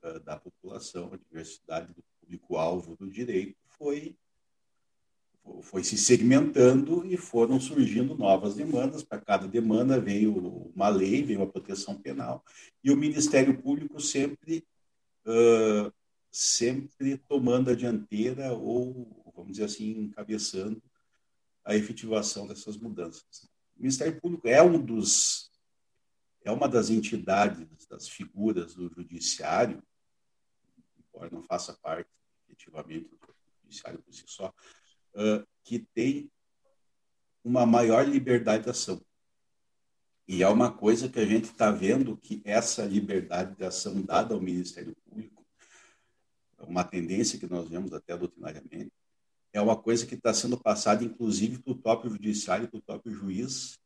uh, da população, a diversidade do público-alvo do direito foi foi se segmentando e foram surgindo novas demandas. Para cada demanda veio uma lei, veio a proteção penal, e o Ministério Público sempre, uh, sempre tomando a dianteira ou, vamos dizer assim, encabeçando a efetivação dessas mudanças. o Ministério Público é um dos é uma das entidades, das figuras do judiciário, embora não faça parte efetivamente do judiciário por si só, uh, que tem uma maior liberdade de ação. E é uma coisa que a gente está vendo que essa liberdade de ação dada ao Ministério Público, uma tendência que nós vemos até doutrinariamente, é uma coisa que está sendo passada, inclusive, para o próprio judiciário, para o próprio juiz,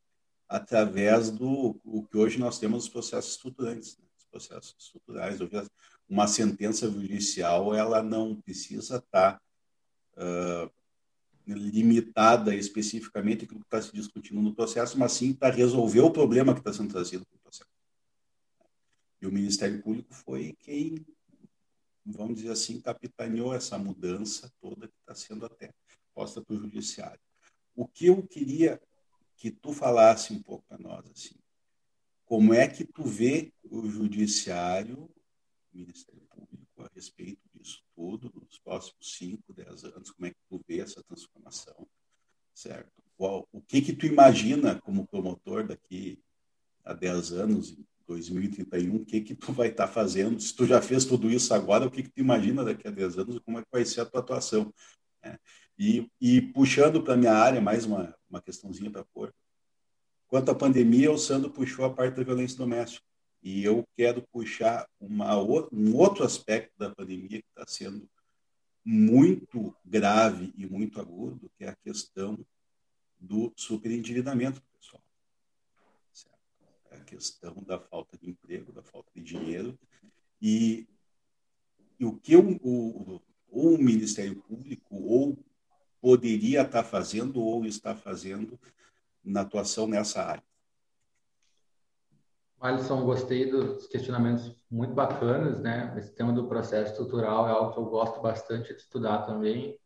através do o que hoje nós temos os processos estruturantes, né? os processos estruturais. Uma sentença judicial ela não precisa estar uh, limitada especificamente aquilo que está se discutindo no processo, mas sim para resolver o problema que está sendo trazido no processo. E o Ministério Público foi quem vamos dizer assim, capitaneou essa mudança toda que está sendo até posta para o judiciário. O que eu queria que tu falasse um pouco para nós, assim, como é que tu vê o judiciário, o Ministério Público, a respeito disso tudo, nos próximos 5, 10 anos, como é que tu vê essa transformação, certo? O que que tu imagina como promotor daqui a 10 anos, 2031, o que que tu vai estar tá fazendo? Se tu já fez tudo isso agora, o que que tu imagina daqui a 10 anos? Como é que vai ser a tua atuação? É. E, e, puxando para minha área, mais uma, uma questãozinha para pôr. Quanto à pandemia, o Sandro puxou a parte da violência doméstica. E eu quero puxar uma, um outro aspecto da pandemia que está sendo muito grave e muito agudo, que é a questão do superendividamento a questão da falta de emprego, da falta de dinheiro. E, e o que o, o, o Ministério Público ou poderia estar fazendo ou está fazendo na atuação nessa área. Alisson, gostei dos questionamentos muito bacanas, né? Esse tema do processo estrutural é algo que eu gosto bastante de estudar também,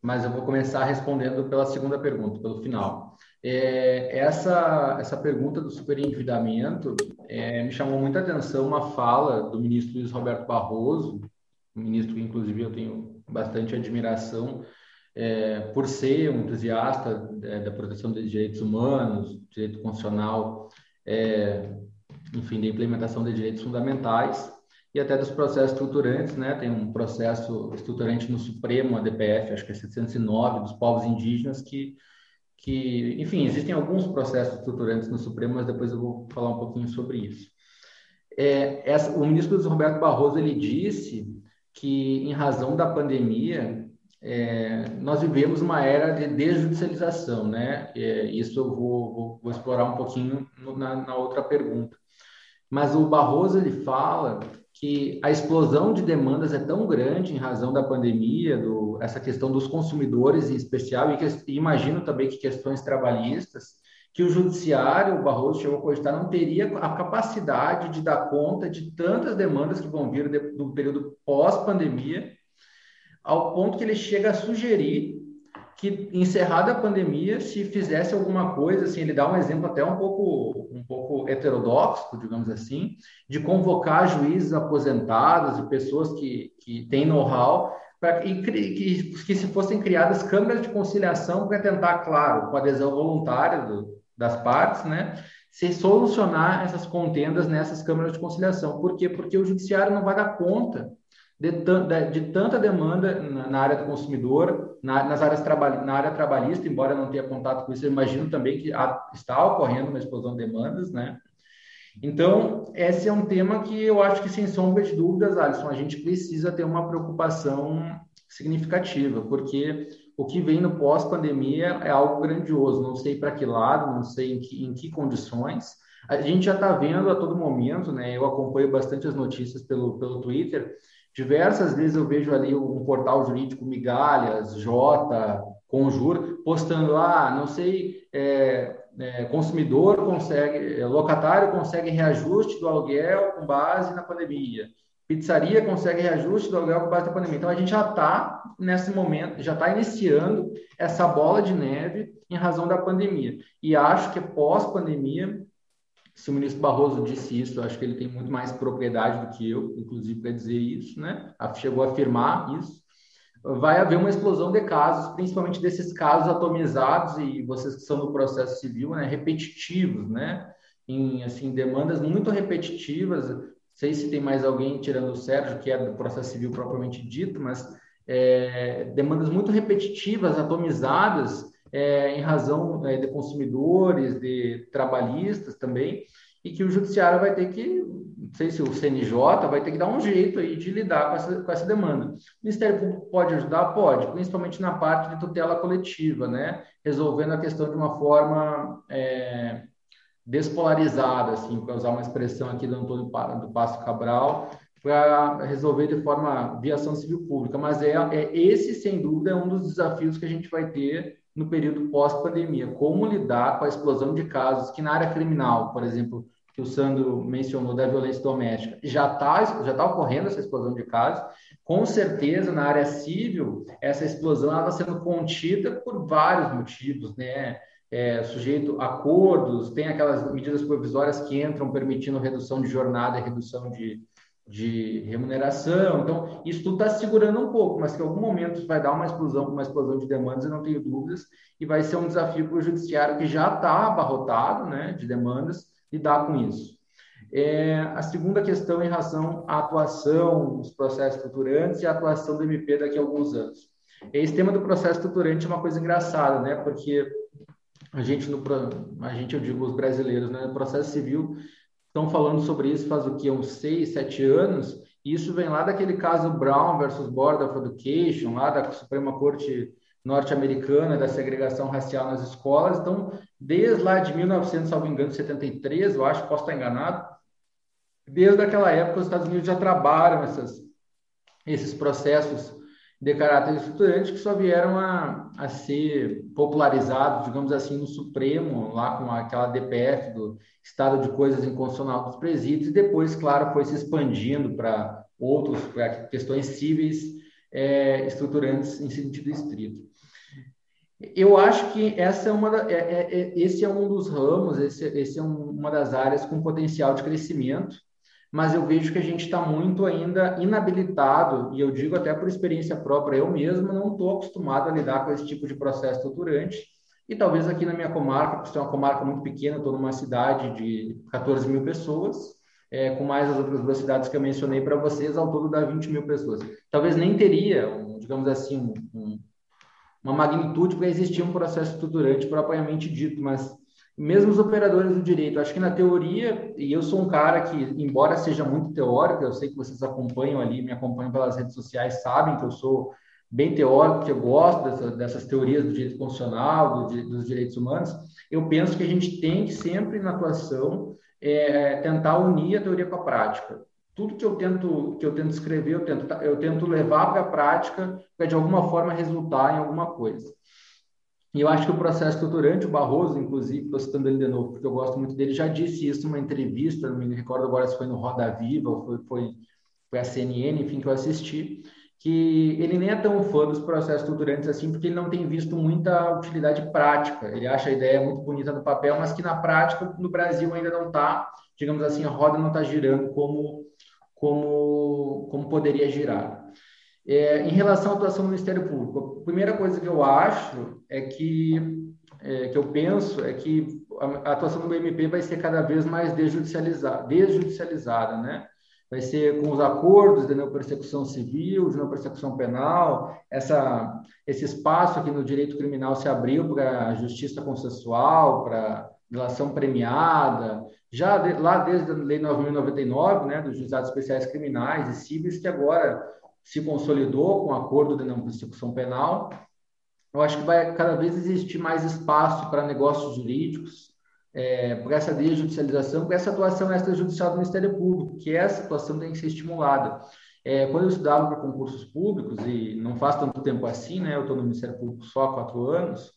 mas eu vou começar respondendo pela segunda pergunta, pelo final. É, essa, essa pergunta do superendividamento é, me chamou muita atenção uma fala do ministro Luiz Roberto Barroso, um ministro que, inclusive, eu tenho bastante admiração é, por ser um entusiasta é, da proteção dos direitos humanos, direito constitucional, é, enfim, da implementação de direitos fundamentais e até dos processos estruturantes, né? Tem um processo estruturante no Supremo, a DPF, acho que é 709, dos povos indígenas, que que, enfim, existem alguns processos estruturantes no Supremo, mas depois eu vou falar um pouquinho sobre isso. É, essa, o ministro Roberto Barroso ele disse que, em razão da pandemia, é, nós vivemos uma era de desjudicialização, né? É, isso eu vou, vou, vou, explorar um pouquinho na, na outra pergunta. Mas o Barroso ele fala que a explosão de demandas é tão grande em razão da pandemia, do, essa questão dos consumidores em especial, e, que, imagino também que questões trabalhistas, que o judiciário, o Barroso chegou a cogitar, não teria a capacidade de dar conta de tantas demandas que vão vir do período pós-pandemia, ao ponto que ele chega a sugerir que encerrada a pandemia, se fizesse alguma coisa, assim, ele dá um exemplo até um pouco um pouco heterodoxo, digamos assim, de convocar juízes aposentados e pessoas que, que têm know-how para que, que, que se fossem criadas câmaras de conciliação para tentar, claro, com adesão voluntária do, das partes, né, se solucionar essas contendas nessas câmaras de conciliação. Por quê? Porque o judiciário não vai dar conta de, de, tanta demanda na, na, área do consumidor, na, nas áreas na área trabalhista, embora não tenha contato com isso, eu imagino também que há, está ocorrendo uma explosão de demandas, né? Então, esse é um tema que eu acho que, sem sombra de dúvidas, Alisson, a gente precisa ter uma preocupação significativa, porque o que vem no pós-pandemia é algo grandioso. Não sei para que lado, não sei em que, em que condições. A gente já está vendo a todo momento, né? Eu acompanho bastante as notícias pelo, pelo Twitter, Diversas vezes eu vejo ali um portal jurídico Migalhas, J, Conjur, postando lá, ah, não sei, é, é, consumidor consegue, é, locatário consegue reajuste do aluguel com base na pandemia. Pizzaria consegue reajuste do aluguel com base na pandemia. Então a gente já está nesse momento, já está iniciando essa bola de neve em razão da pandemia. E acho que pós-pandemia se o ministro Barroso disse isso, acho que ele tem muito mais propriedade do que eu, inclusive, para dizer isso, né? Chegou a afirmar isso. vai haver uma explosão de casos, principalmente desses casos atomizados e vocês que são do processo civil, né, repetitivos, né, em assim demandas muito repetitivas. Não sei se tem mais alguém tirando o Sérgio, que é do processo civil propriamente dito, mas é, demandas muito repetitivas, atomizadas, é, em razão é, de consumidores, de trabalhistas também, e que o judiciário vai ter que, não sei se o CNJ vai ter que dar um jeito aí de lidar com essa, com essa demanda. O Ministério Público pode ajudar? Pode, principalmente na parte de tutela coletiva, né? Resolvendo a questão de uma forma é, despolarizada, assim, para usar uma expressão aqui do Antônio do Passo Cabral, para resolver de forma via ação civil pública. Mas é, é esse, sem dúvida, é um dos desafios que a gente vai ter no período pós-pandemia. Como lidar com a explosão de casos que na área criminal, por exemplo, que o Sandro mencionou da violência doméstica, já está já tá ocorrendo essa explosão de casos. Com certeza, na área civil, essa explosão está sendo contida por vários motivos, né? É, sujeito a acordos, tem aquelas medidas provisórias que entram permitindo redução de jornada e redução de, de remuneração. Então, isso tudo está segurando um pouco, mas que em algum momento vai dar uma explosão, uma explosão de demandas, eu não tenho dúvidas, e vai ser um desafio para o judiciário que já está abarrotado né, de demandas, lidar com isso. É, a segunda questão em relação à atuação dos processos estruturantes e a atuação do MP daqui a alguns anos. Esse tema do processo estruturante é uma coisa engraçada, né? Porque a gente, no, a gente eu digo os brasileiros, né? No processo civil, estão falando sobre isso faz o que? Uns seis, sete anos. E isso vem lá daquele caso Brown versus Board of Education, lá da Suprema Corte norte-americana da segregação racial nas escolas. Então, desde lá de 1900, salvo engano, 73, eu acho, posso estar enganado, desde aquela época os Estados Unidos já trabalham essas, esses processos de caráter estruturante que só vieram a, a ser popularizados, digamos assim, no Supremo, lá com aquela DPF do Estado de Coisas Inconstitucional dos Presídios, e depois, claro, foi se expandindo para outros, para questões cíveis é, estruturantes em sentido estrito. Eu acho que essa é uma da, é, é, é, esse é um dos ramos, esse, esse é um, uma das áreas com potencial de crescimento, mas eu vejo que a gente está muito ainda inabilitado, e eu digo até por experiência própria, eu mesmo não estou acostumado a lidar com esse tipo de processo estruturante, e talvez aqui na minha comarca, porque é uma comarca muito pequena, estou numa cidade de 14 mil pessoas, é, com mais as outras duas cidades que eu mencionei para vocês, ao todo dá 20 mil pessoas. Talvez nem teria, um, digamos assim, um, uma magnitude para existir um processo estruturante propriamente dito, mas mesmo os operadores do direito, acho que na teoria, e eu sou um cara que, embora seja muito teórico, eu sei que vocês acompanham ali, me acompanham pelas redes sociais, sabem que eu sou bem teórico, que eu gosto dessa, dessas teorias do direito constitucional, do, dos direitos humanos, eu penso que a gente tem que sempre, na atuação, é, tentar unir a teoria com a prática tudo que eu tento que eu tento escrever, eu tento eu tento levar para a prática para de alguma forma resultar em alguma coisa. E eu acho que o processo estruturante, o Barroso, inclusive, estou citando ele de novo, porque eu gosto muito dele, já disse isso numa entrevista, não me recordo agora se foi no Roda Viva ou foi, foi, foi a CNN, enfim, que eu assisti, que ele nem é tão fã dos processos estruturantes assim, porque ele não tem visto muita utilidade prática. Ele acha a ideia muito bonita no papel, mas que na prática, no Brasil, ainda não está, digamos assim, a roda não está girando como como, como poderia girar. É, em relação à atuação do Ministério Público, a primeira coisa que eu acho é que, é, que eu penso é que a atuação do MP vai ser cada vez mais desjudicializada, desjudicializada né? Vai ser com os acordos de não persecução civil, de não persecução penal, essa, esse espaço aqui no direito criminal se abriu para a justiça consensual, para delação premiada, já de, lá desde a Lei 9.099, né, dos juizados especiais criminais e cíveis, que agora se consolidou com o acordo de não persecução penal. Eu acho que vai cada vez existir mais espaço para negócios jurídicos, é, por essa desjudicialização, por essa atuação extrajudicial do Ministério Público, que essa atuação tem que ser estimulada. É, quando eu estudava para concursos públicos, e não faz tanto tempo assim, né, eu estou no Ministério Público só há quatro anos,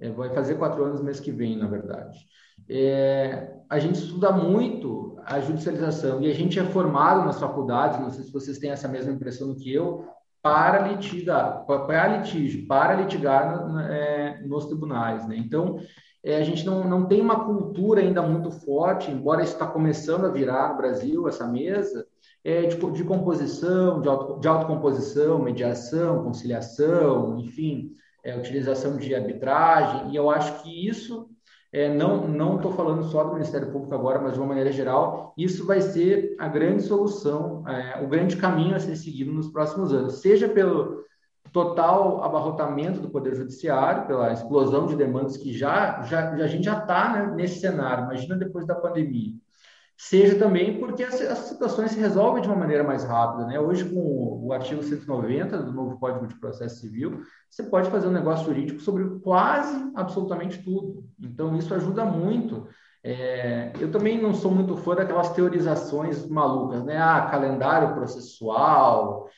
é, vai fazer quatro anos mês que vem, na verdade é, a gente estuda muito a judicialização e a gente é formado nas faculdades, não sei se vocês têm essa mesma impressão do que eu, para litigar, para litígio, para litigar é, nos tribunais, né? Então, é, a gente não, não tem uma cultura ainda muito forte, embora isso está começando a virar no Brasil, essa mesa, é, de, de composição, de, auto, de autocomposição, mediação, conciliação, enfim, é, utilização de arbitragem, e eu acho que isso, é, não estou falando só do Ministério Público agora, mas de uma maneira geral, isso vai ser a grande solução, é, o grande caminho a ser seguido nos próximos anos, seja pelo total abarrotamento do Poder Judiciário, pela explosão de demandas que já, já, a gente já está né, nesse cenário, imagina depois da pandemia seja também porque as, as, situações se resolvem de uma maneira mais rápida. Né? Hoje, com o, o artigo 190 do novo Código de Processo Civil, você pode fazer um negócio jurídico sobre quase absolutamente tudo. Então, isso ajuda muito. É, eu também não sou muito fã daquelas teorizações malucas, né? Ah, calendário processual.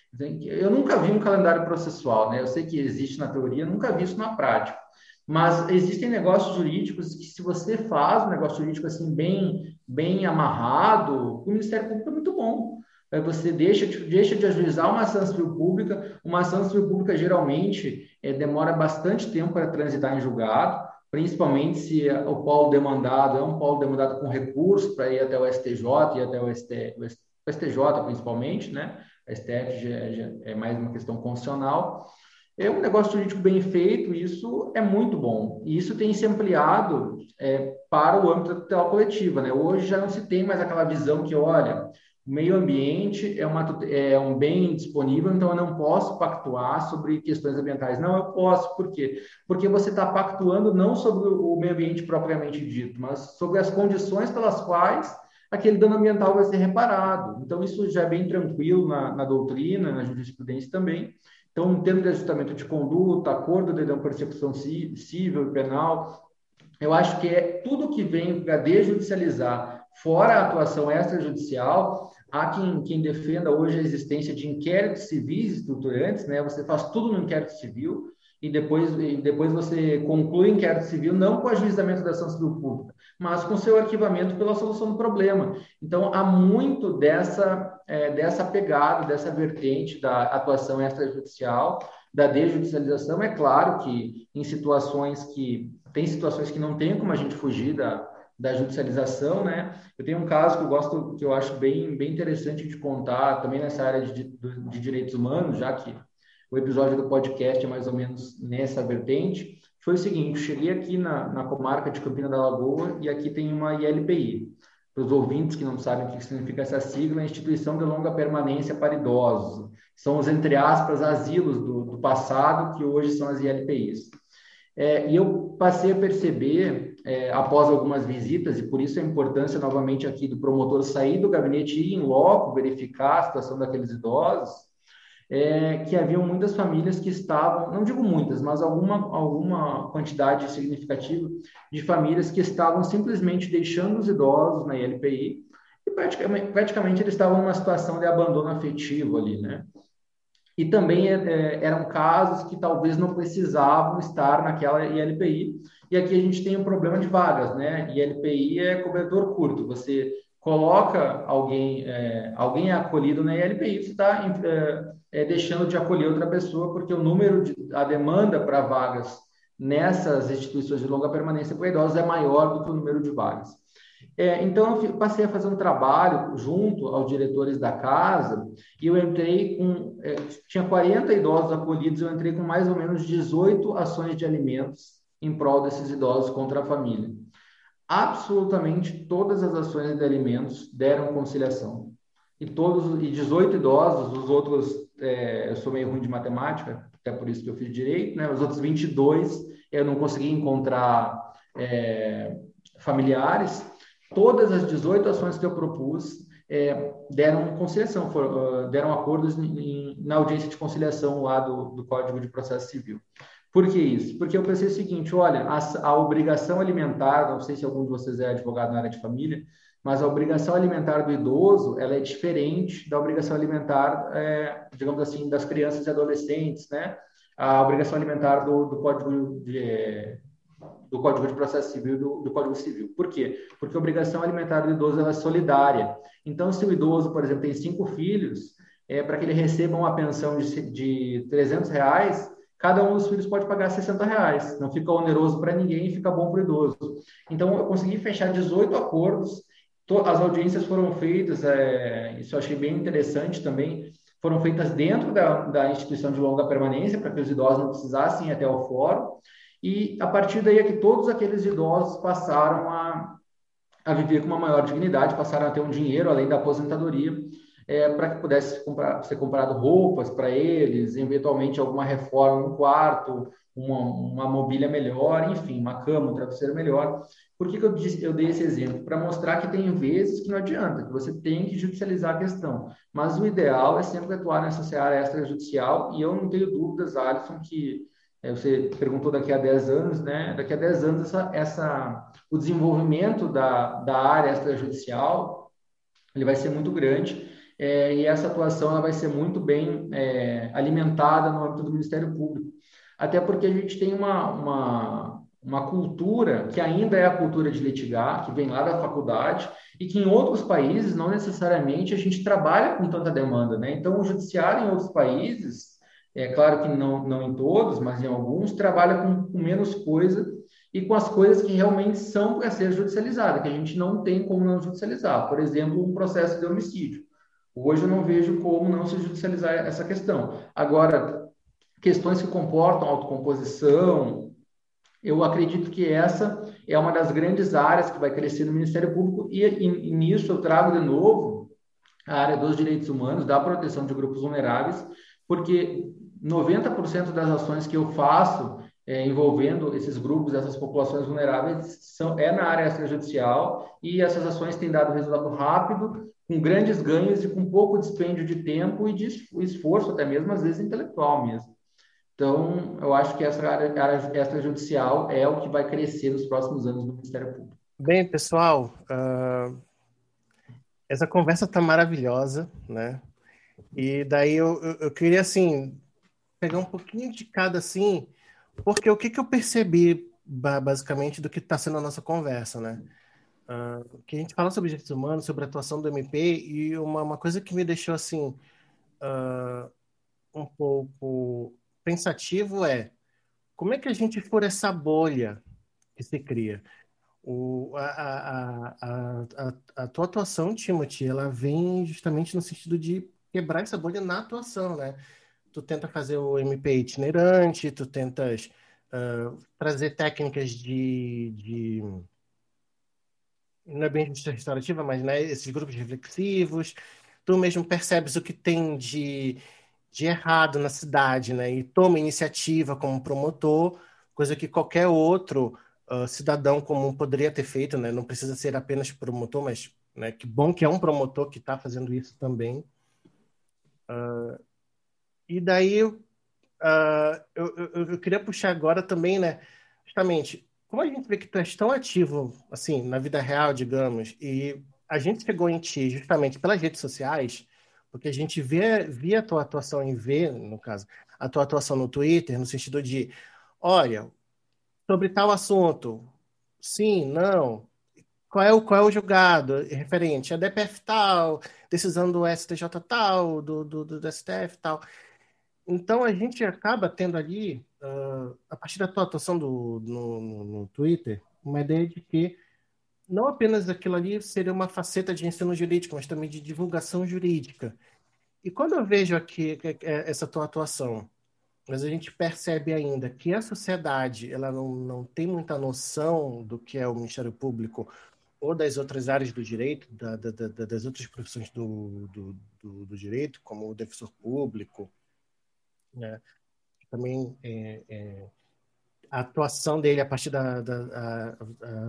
Eu nunca vi um calendário processual, né? Eu sei que existe na teoria, nunca vi isso na prática. Mas existem negócios jurídicos que, se você faz um negócio jurídico assim bem, bem amarrado, o Ministério Público é muito bom. Você deixa, deixa de ajuizar uma ação civil pública. Uma ação civil pública geralmente é, demora bastante tempo para transitar em julgado, principalmente se o polo demandado é um polo demandado com recurso para ir até o STJ e até o, ST, o STJ, principalmente, né? A STF já, já é mais uma questão constitucional. É um negócio jurídico bem feito, isso é muito bom. E isso tem se ampliado é, para o âmbito da tutela coletiva. Né? Hoje já não se tem mais aquela visão que, olha, o meio ambiente é, uma, é um bem disponível, então eu não posso pactuar sobre questões ambientais. Não, eu posso. Por quê? Porque você está pactuando não sobre o meio ambiente propriamente dito, mas sobre as condições pelas quais aquele dano ambiental vai ser reparado. Então, isso já é bem tranquilo na, na doutrina, na jurisprudência também. Então, um termo de ajustamento de conduta, acordo de não persecução civil e penal, eu acho que é tudo que vem para desjudicializar, fora a atuação extrajudicial, há quem, quem defenda hoje a existência de inquéritos civis estruturantes, né? Você faz tudo no inquérito civil, e depois, e depois você conclui o inquérito civil não com o ajuizamento da ação civil pública, mas com seu arquivamento pela solução do problema. Então, há muito dessa, é, dessa pegada, dessa vertente da atuação extrajudicial, da desjudicialização. É claro que em situações que tem situações que não tem como a gente fugir da, da judicialização, né? Eu tenho um caso que eu gosto, que eu acho bem, bem interessante de contar, também nessa área de, de, de direitos humanos, já que o episódio do podcast é mais ou menos nessa vertente, foi o seguinte, cheguei aqui na, na comarca de Campina da Lagoa e aqui tem uma ILPI. Para os ouvintes que não sabem o que significa essa sigla, é Instituição de Longa Permanência para Idosos. São os, entre aspas, asilos do, do passado, que hoje são as ILPIs. É, e eu passei a perceber, é, após algumas visitas, e por isso a importância novamente aqui do promotor sair do gabinete e ir em loco, verificar a situação daqueles idosos, é, que haviam muitas famílias que estavam, não digo muitas, mas alguma, alguma quantidade significativa de famílias que estavam simplesmente deixando os idosos na ILPI e praticamente, praticamente eles estavam numa situação de abandono afetivo ali, né? E também é, é eram casos que talvez não precisavam estar naquela ILPI. E aqui a gente tem um problema de vagas, né? ILPI é cobertor curto. Você coloca alguém, é, alguém é acolhido na ILPI, você está é, é, deixando de acolher outra pessoa, porque o número de a demanda para vagas nessas instituições de longa permanência para idosos é maior do que o número de vagas. É, então, eu passei a fazer um trabalho junto aos diretores da casa e eu entrei com. É, tinha 40 idosos acolhidos, eu entrei com mais ou menos 18 ações de alimentos em prol desses idosos contra a família. Absolutamente todas as ações de alimentos deram conciliação. E todos, e 18 idosos, os outros é, eu sou meio ruim de matemática, até por isso que eu fiz direito, né? Os outros 22 eu não consegui encontrar é, familiares. Todas as 18 ações que eu propus é, deram conciliação, for, uh, deram acordos em, na audiência de conciliação lá do, do Código de Processo Civil. Por que isso? Porque eu pensei o seguinte: olha, a, a obrigação alimentar, não sei se algum de vocês é advogado na área de família, mas a obrigação alimentar do idoso ela é diferente da obrigação alimentar, é, digamos assim, das crianças e adolescentes, né? A obrigação alimentar do, do Código de do Código de Processo Civil do, do Código Civil. Por quê? Porque a obrigação alimentar do idoso é solidária. Então, se o idoso, por exemplo, tem cinco filhos, é, para que ele receba uma pensão de, de 300 reais, cada um dos filhos pode pagar 60 reais. Não fica oneroso para ninguém e fica bom para o idoso. Então, eu consegui fechar 18 acordos as audiências foram feitas, é, isso eu achei bem interessante também, foram feitas dentro da, da instituição de longa permanência, para que os idosos não precisassem ir até o fórum, e a partir daí é que todos aqueles idosos passaram a, a viver com uma maior dignidade, passaram a ter um dinheiro além da aposentadoria, é, para que pudesse comprar, ser comprado roupas para eles, eventualmente alguma reforma no quarto, uma, uma mobília melhor, enfim, uma cama, um travesseiro melhor. Por que, que eu, disse, eu dei esse exemplo? Para mostrar que tem vezes que não adianta, que você tem que judicializar a questão. Mas o ideal é sempre atuar nessa seara extrajudicial, e eu não tenho dúvidas, Alisson, que é, você perguntou daqui a 10 anos, né? Daqui a 10 anos, essa, essa, o desenvolvimento da, da área extrajudicial ele vai ser muito grande é, e essa atuação ela vai ser muito bem é, alimentada no âmbito do Ministério Público. Até porque a gente tem uma, uma, uma cultura que ainda é a cultura de litigar, que vem lá da faculdade, e que em outros países não necessariamente a gente trabalha com tanta demanda. Né? Então, o judiciário em outros países, é claro que não, não em todos, mas em alguns, trabalha com, com menos coisa e com as coisas que realmente são para ser judicializadas, que a gente não tem como não judicializar. Por exemplo, um processo de homicídio. Hoje eu não vejo como não se judicializar essa questão. Agora, questões que comportam autocomposição, eu acredito que essa é uma das grandes áreas que vai crescer no Ministério Público e, e, e nisso eu trago de novo a área dos direitos humanos, da proteção de grupos vulneráveis, porque 90% das ações que eu faço é, envolvendo esses grupos, essas populações vulneráveis, são, é na área extrajudicial e essas ações têm dado resultado rápido com grandes ganhos e com pouco dispêndio de tempo e de esforço, até mesmo às vezes intelectual mesmo. Então, eu acho que essa área, extrajudicial é o que vai crescer nos próximos anos no Ministério Público. Bem, pessoal, uh, essa conversa está maravilhosa, né? E daí eu, eu, eu, queria, assim, pegar um pouquinho de cada, assim, porque o que, que eu percebi, basicamente, do que está sendo a nossa conversa, né? Uh, que a gente fala sobre direitos humanos, sobre a atuação do MP, e uma, uma coisa que me deixou assim uh, um pouco pensativo é como é que a gente for essa bolha que se cria. O, a, a, a, a, tua atuação, Timothy, ela vem justamente no sentido de quebrar essa bolha na atuação, né? Tu tenta fazer o MP itinerante, tu tentas uh, trazer técnicas de, de não é bem justiça restaurativa, mas né, esses grupos reflexivos, tu mesmo percebes o que tem de, de errado na cidade, né, e toma iniciativa como promotor, coisa que qualquer outro uh, cidadão comum poderia ter feito, né, não precisa ser apenas promotor, mas né, que bom que é um promotor que está fazendo isso também. Uh, e daí uh, eu, eu, eu queria puxar agora também, né, justamente como a gente vê que tu és tão ativo, assim, na vida real, digamos, e a gente chegou em ti justamente pelas redes sociais, porque a gente vê, via a tua atuação em ver, no caso, a tua atuação no Twitter, no sentido de, olha, sobre tal assunto, sim, não, qual é o, qual é o julgado referente a DPF tal, decisão do STJ tal, do, do, do STF tal. Então a gente acaba tendo ali uh, a partir da tua atuação do, no, no, no, Twitter, uma ideia de que não apenas aquilo ali seria uma faceta de ensino jurídico, mas também de divulgação jurídica. E quando eu vejo aqui essa tua atuação, mas a gente percebe ainda que a sociedade ela não, não tem muita noção do que é o Ministério Público ou das outras áreas do direito, da, da, da, das outras profissões do, do, do, do, direito, como o defensor público, né? Também é, é, a atuação dele a partir da, da a,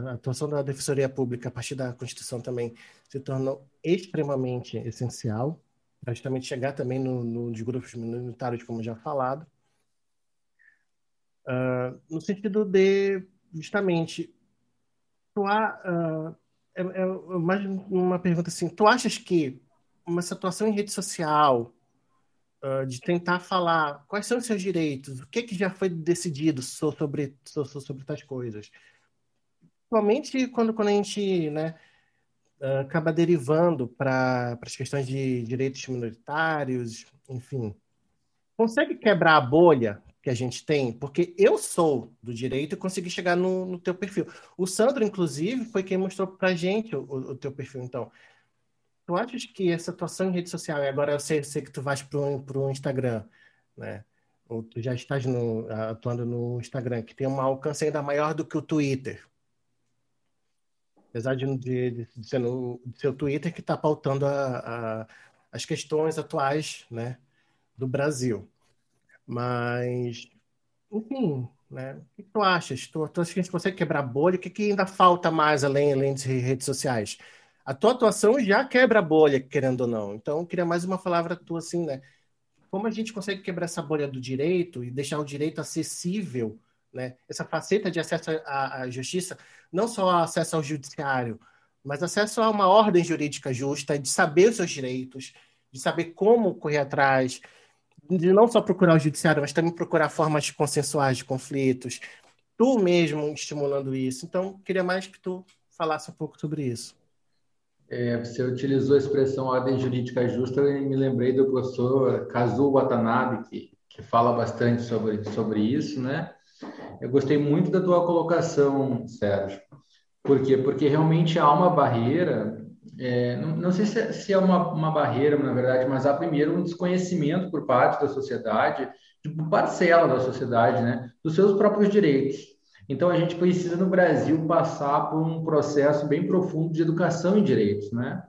a, atuação da Defensoria Pública a partir da Constituição também se tornou extremamente essencial para justamente chegar também no, no de grupos minoritários, como já falado, uh, no sentido de justamente tu uh, é, é mais uma pergunta assim, tu achas que uma situação em rede social uh, de tentar falar quais são os seus direitos, o que, que já foi decidido sobre, sobre, sobre tais coisas. Principalmente quando, quando a gente né, uh, acaba derivando para as questões de direitos minoritários, enfim. Consegue quebrar a bolha que a gente tem, porque eu sou do direito e consegui chegar no, no teu perfil. O Sandro, inclusive, foi quem mostrou pra gente o, o teu perfil. Então, tu achas que essa atuação em rede social, e agora eu sei, sei que tu vais pro, pro Instagram, né? Ou tu já estás no, atuando no Instagram, que tem um alcance ainda maior do que o Twitter. Apesar de, de, de, de ser o Twitter que está pautando a, a, as questões atuais né, do Brasil. Mas, enfim, né? O que tu achas? Tu, tu acha que a gente consegue quebrar bolha? O que, que ainda falta mais além, além de redes sociais? A tua atuação já quebra a bolha, querendo ou não. Então, eu queria mais uma palavra tua, assim, né? Como a gente consegue quebrar essa bolha do direito e deixar o direito acessível, né? Essa faceta de acesso à, à justiça, não só acesso ao judiciário, mas acesso a uma ordem jurídica justa, de saber os seus direitos, de saber como correr atrás, de não só procurar o judiciário, mas também procurar formas consensuais de conflitos, tu mesmo estimulando isso. Então, queria mais que tu falasse um pouco sobre isso. É, você utilizou a expressão ordem jurídica justa e me lembrei do professor Kazuo Watanabe, que, que fala bastante sobre, sobre isso, né? Eu gostei muito da tua colocação, Sérgio. Por quê? Porque realmente há uma barreira é, não, não, sei se é, se é uma, uma, barreira, na verdade, mas há primeiro um desconhecimento por parte da sociedade, de parcela da sociedade, né, dos seus próprios direitos. Então, a gente precisa, no Brasil, passar por um processo bem profundo de educação em direitos. Né?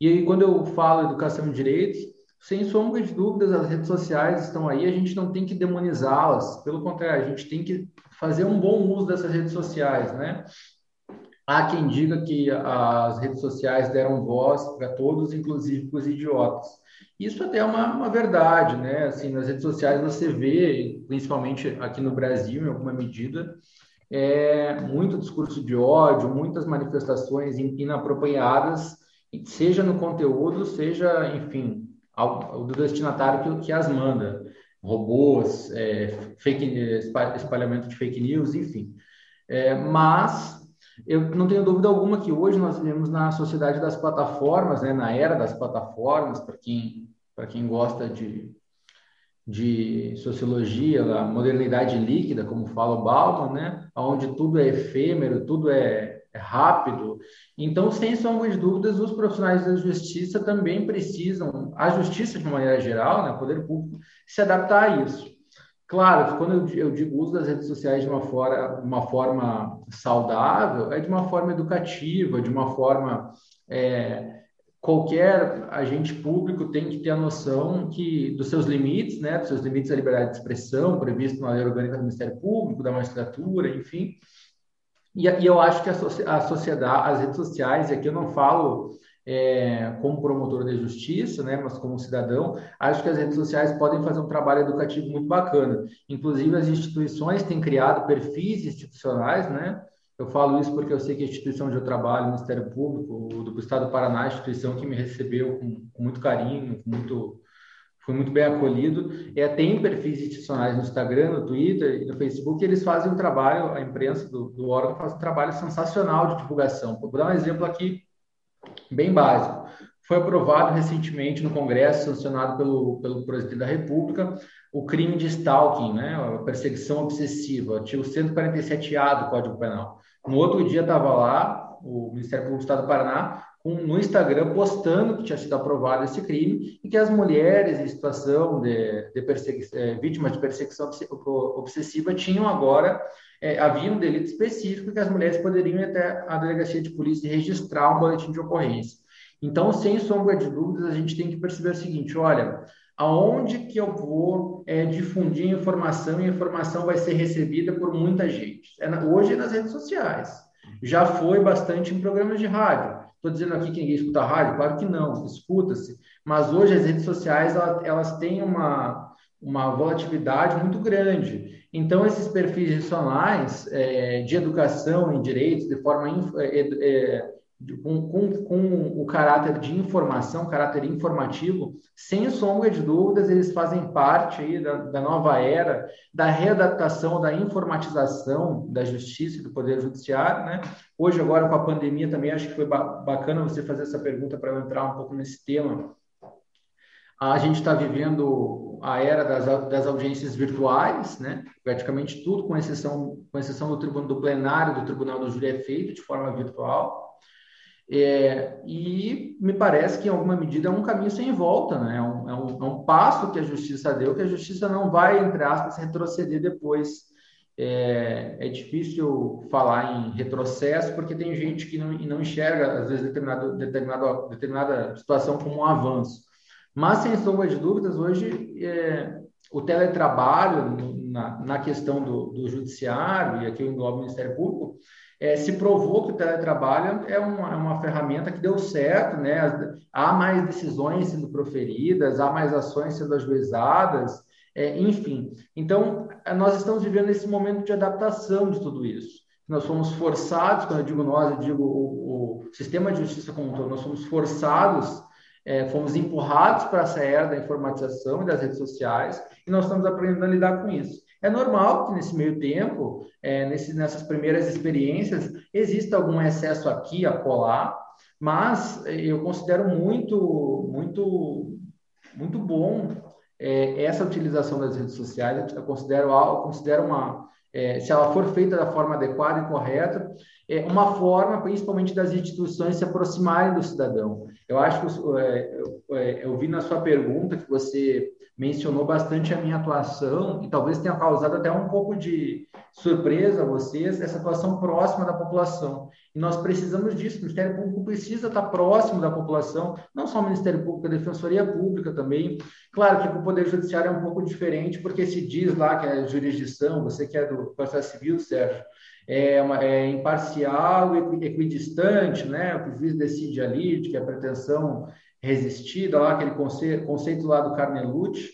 E aí, quando eu falo educação em direitos, sem sombra de dúvidas, as redes sociais estão aí, a gente não tem que demonizá-las, pelo contrário, a gente tem que fazer um bom uso dessas redes sociais, né? Há quem diga que as redes sociais deram voz para todos, inclusive para os idiotas. Isso até é uma, uma, verdade, né? Assim, nas redes sociais você vê, principalmente aqui no Brasil, em alguma medida, é, muito discurso de ódio, muitas manifestações inapropriadas, seja no conteúdo, seja, enfim, ao, do destinatário que, que as manda. Robôs, é, fake, espalhamento de fake news, enfim. É, mas eu não tenho dúvida alguma que hoje nós vivemos na sociedade das plataformas, né, na era das plataformas, para quem, quem gosta de, de sociologia, a modernidade líquida, como fala o Bauman, né, onde tudo é efêmero, tudo é, é rápido. Então, sem sombra de dúvidas, os profissionais da justiça também precisam, a justiça de maneira geral, né, poder público, se adaptar a isso. Claro, quando eu, digo uso das redes sociais de uma, fora, uma forma saudável, é de uma forma educativa, de uma forma. É, qualquer agente público tem que ter a noção que dos seus limites, né, dos seus limites da liberdade de expressão, previsto na lei orgânica do Ministério Público, da magistratura, enfim. E, e eu acho que a, a sociedade, as redes sociais, e aqui eu não falo é, como promotor de justiça, né, mas como cidadão, acho que as redes sociais podem fazer um trabalho educativo muito bacana. Inclusive, as instituições têm criado perfis institucionais, né? Eu falo isso porque eu sei que a instituição onde eu trabalho, o Ministério Público, do Estado do Paraná, a instituição que me recebeu com, com muito carinho, com muito, foi muito bem acolhido. É, tem perfis institucionais no Instagram, no Twitter e no Facebook, e eles fazem um trabalho, a imprensa do, do órgão faz um trabalho sensacional de divulgação. Vou dar um exemplo aqui bem básico. Foi aprovado recentemente no Congresso, sancionado pelo, pelo presidente da República, o crime de stalking, né, a perseguição obsessiva, artigo 147A do Código Penal. No outro dia estava lá o Ministério Público do Estado do Paraná com, no Instagram postando que tinha sido aprovado esse crime e que as mulheres em situação de, de é, vítimas de perseguição obsessiva tinham agora é, havia um delito específico que as mulheres poderiam ir até a delegacia de polícia registrar um boletim de ocorrência. Então, sem sombra de dúvidas, a gente tem que perceber o seguinte: olha, aonde que eu vou é, difundir informação e a informação vai ser recebida por muita gente? É na, hoje é nas redes sociais. Já foi bastante em programas de rádio. Estou dizendo aqui que ninguém escuta rádio? Claro que não, escuta-se. Mas hoje as redes sociais elas, elas têm uma, uma volatilidade muito grande. Então, esses perfis institucionais é, de educação em direitos, de forma é, é, com, com, com, o caráter de informação, caráter informativo, sem sombra de dúvidas, eles fazem parte aí da, da nova era da readaptação, da informatização da justiça e do poder judiciário, né? Hoje, agora com a pandemia, também acho que foi bacana você fazer essa pergunta para eu entrar um pouco nesse tema A gente está vivendo a era das, das audiências virtuais, né? Praticamente tudo, com exceção, com exceção do, tribunal, do plenário do Tribunal do Júri, é feito de forma virtual. É, e me parece que, em alguma medida, é um caminho sem volta, né? É um, é, um, é um passo que a justiça deu, que a justiça não vai, entre aspas, retroceder depois. É, é, difícil falar em retrocesso porque tem gente que não, não enxerga, às vezes, determinado, determinado, determinada situação como um avanço. Mas, sem sombra de dúvidas, hoje é, o teletrabalho, na, na questão do, do, judiciário, e aqui eu englobo o Ministério Público, é, se provou que o teletrabalho é uma, é uma ferramenta que deu certo, né? há mais decisões sendo proferidas, há mais ações sendo ajuizadas, é, enfim. Então, nós estamos vivendo esse momento de adaptação de tudo isso. Nós fomos forçados, quando eu digo nós, eu digo o, o sistema de justiça como um todo, nós fomos forçados, é, fomos empurrados para essa era da informatização e das redes sociais, e nós estamos aprendendo a lidar com isso. É normal que nesse meio tempo, é, nesse, nessas primeiras experiências, exista algum excesso aqui, a colar, mas eu considero muito, muito, muito bom é, essa utilização das redes sociais. Eu considero, eu considero uma, é, se ela for feita da forma adequada e correta, é uma forma, principalmente, das instituições se aproximarem do cidadão. Eu acho que é, eu, é, eu vi na sua pergunta que você mencionou bastante a minha atuação e talvez tenha causado até um pouco de surpresa a vocês essa atuação próxima da população. E nós precisamos disso. O Ministério Público precisa estar próximo da população, não só o Ministério Público, a Defensoria Pública também. Claro que o Poder Judiciário é um pouco diferente, porque se diz lá que é jurisdição, você que é do processo civil, Sérgio, é, uma, é imparcial e equidistante, né? O que o juiz decide ali, de que a pretensão resistida, lá aquele conceito, conceito lá do Carnelucci,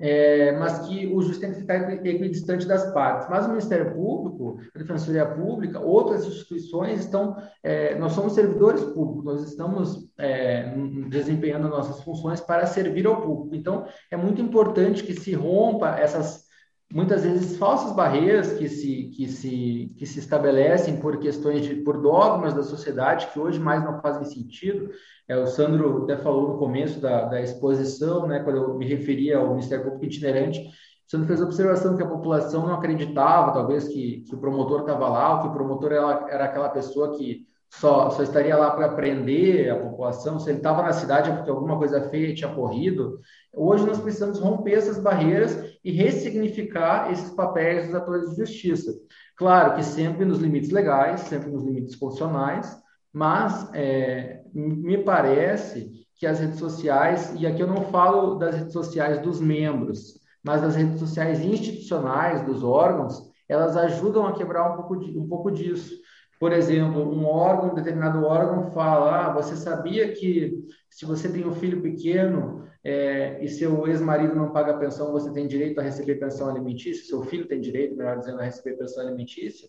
é, mas que o juiz tem que ficar equidistante das partes. Mas o Ministério Público, a Defensoria Pública, outras instituições estão, é, nós somos servidores públicos, nós estamos é, desempenhando nossas funções para servir ao público. Então, é muito importante que se rompa essas muitas vezes falsas barreiras que se, que se, que se estabelecem por questões de por dogmas da sociedade que hoje mais não fazem sentido. É, o Sandro até falou no começo da, da exposição, né, quando eu me referia ao Ministério Público itinerante, o Sandro fez a observação que a população não acreditava, talvez, que, que o promotor estava lá, ou que o promotor era, era aquela pessoa que só, só estaria lá para aprender a população, se ele estava na cidade é porque alguma coisa feia tinha ocorrido. Hoje nós precisamos romper essas barreiras e ressignificar esses papéis dos atores de justiça. Claro que sempre nos limites legais, sempre nos limites constitucionais, mas é, me parece que as redes sociais, e aqui eu não falo das redes sociais dos membros, mas das redes sociais institucionais, dos órgãos, elas ajudam a quebrar um pouco, de, um pouco disso. Por exemplo, um órgão, um determinado órgão fala: ah, você sabia que se você tem um filho pequeno é, e seu ex-marido não paga pensão, você tem direito a receber pensão alimentícia? Seu filho tem direito, melhor dizendo, a receber pensão alimentícia?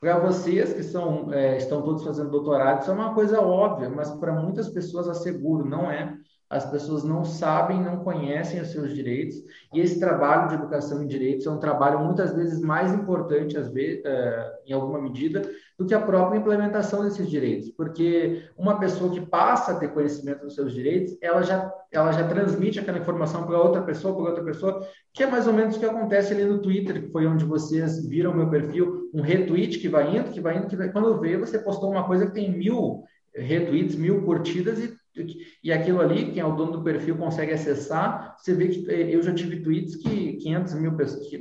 Para vocês que são, é, estão todos fazendo doutorado, isso é uma coisa óbvia, mas para muitas pessoas, asseguro, não é as pessoas não sabem, não conhecem os seus direitos, e esse trabalho de educação em direitos é um trabalho muitas vezes mais importante, às vezes, é, em alguma medida, do que a própria implementação desses direitos, porque uma pessoa que passa a ter conhecimento dos seus direitos, ela já, ela já transmite aquela informação para outra pessoa, para outra pessoa, que é mais ou menos o que acontece ali no Twitter, que foi onde vocês viram meu perfil, um retweet que vai indo, que vai indo, que vai... quando vê, você postou uma coisa que tem mil retweets, mil curtidas e e aquilo ali, quem é o dono do perfil consegue acessar, você vê que eh, eu já tive tweets que 500 mil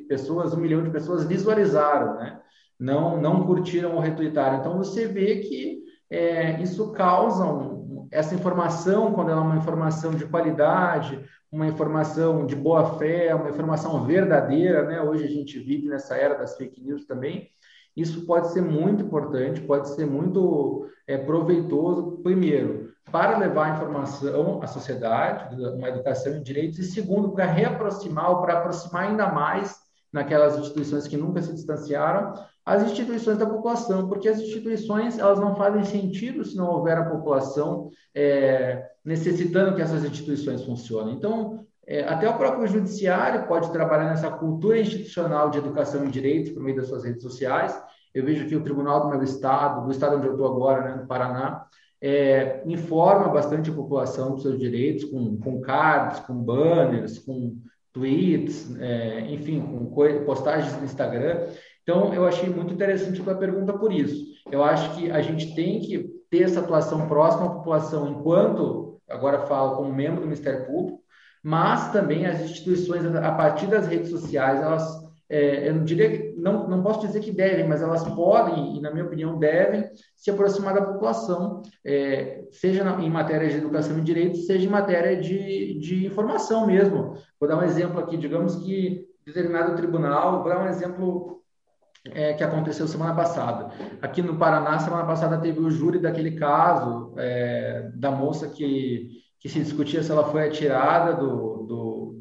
pessoas, um milhão de pessoas visualizaram, né? Não, não curtiram ou retweetaram. Então, você vê que é, isso causa um, essa informação, quando ela é uma informação de qualidade, uma informação de boa fé, uma informação verdadeira, né? Hoje a gente vive nessa era das fake news também. Isso pode ser muito importante, pode ser muito é, proveitoso, primeiro, para levar informação à sociedade, uma educação em direitos, e segundo, para reaproximar ou para aproximar ainda mais naquelas instituições que nunca se distanciaram, as instituições da população, porque as instituições elas não fazem sentido se não houver a população é, necessitando que essas instituições funcionem. Então, é, até o próprio judiciário pode trabalhar nessa cultura institucional de educação em direitos por meio das suas redes sociais. Eu vejo que o Tribunal do meu estado, do estado onde eu estou agora, né, no Paraná, é, informa bastante a população dos seus direitos com, com cards, com banners, com tweets, é, enfim, com postagens no Instagram. Então, eu achei muito interessante a tua pergunta por isso. Eu acho que a gente tem que ter essa atuação próxima à população enquanto, agora falo como membro do Ministério Público, mas também as instituições, a partir das redes sociais, elas é, eu não diria não, não posso dizer que devem, mas elas podem, e na minha opinião devem, se aproximar da população, é, seja na, em matéria de educação e direitos, seja em matéria de, de informação mesmo. Vou dar um exemplo aqui, digamos que determinado tribunal, vou dar um exemplo é, que aconteceu semana passada. Aqui no Paraná, semana passada teve o júri daquele caso é, da moça que, que se discutia se ela foi atirada do, do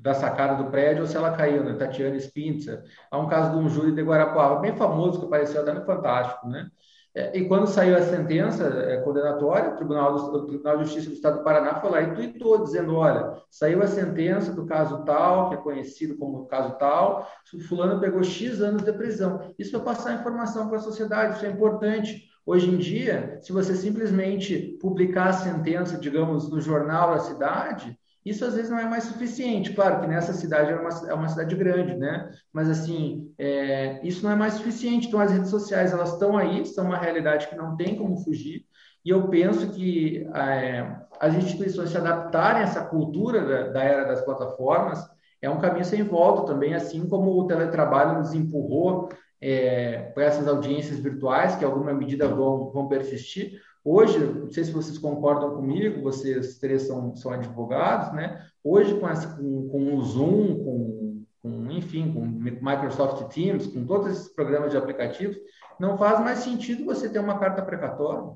da sacada do prédio ou se ela caiu, né? Tatiana Spintzer. Há um caso de um júri de Guarapuava, bem famoso, que apareceu até Fantástico, né? É, e quando saiu a sentença é, condenatória, o Tribunal, do, o Tribunal de Justiça do Estado do Paraná foi lá e tuitou, dizendo, olha, saiu a sentença do caso tal, que é conhecido como caso tal, o fulano pegou X anos de prisão. Isso para passar informação para a sociedade, isso é importante. Hoje em dia, se você simplesmente publicar a sentença, digamos, no jornal da cidade, isso às vezes não é mais suficiente. Claro que nessa cidade é uma, é uma cidade grande, né? Mas assim, é, isso não é mais suficiente. Então as redes sociais elas estão aí, são uma realidade que não tem como fugir. E eu penso que é, as instituições se adaptarem a essa cultura da, da era das plataformas é um caminho sem volta também, assim como o teletrabalho nos empurrou é, para essas audiências virtuais, que em alguma medida vão, vão persistir. Hoje, não sei se vocês concordam comigo, vocês três são, são advogados, né? Hoje, com, essa, com, com o Zoom, com, com, enfim, com Microsoft Teams, com todos esses programas de aplicativos, não faz mais sentido você ter uma carta precatória.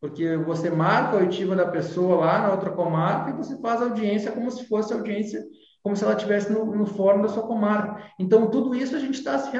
Porque você marca a oitiva da pessoa lá na outra comarca e você faz audiência como se fosse audiência, como se ela estivesse no, no fórum da sua comarca. Então, tudo isso a gente está se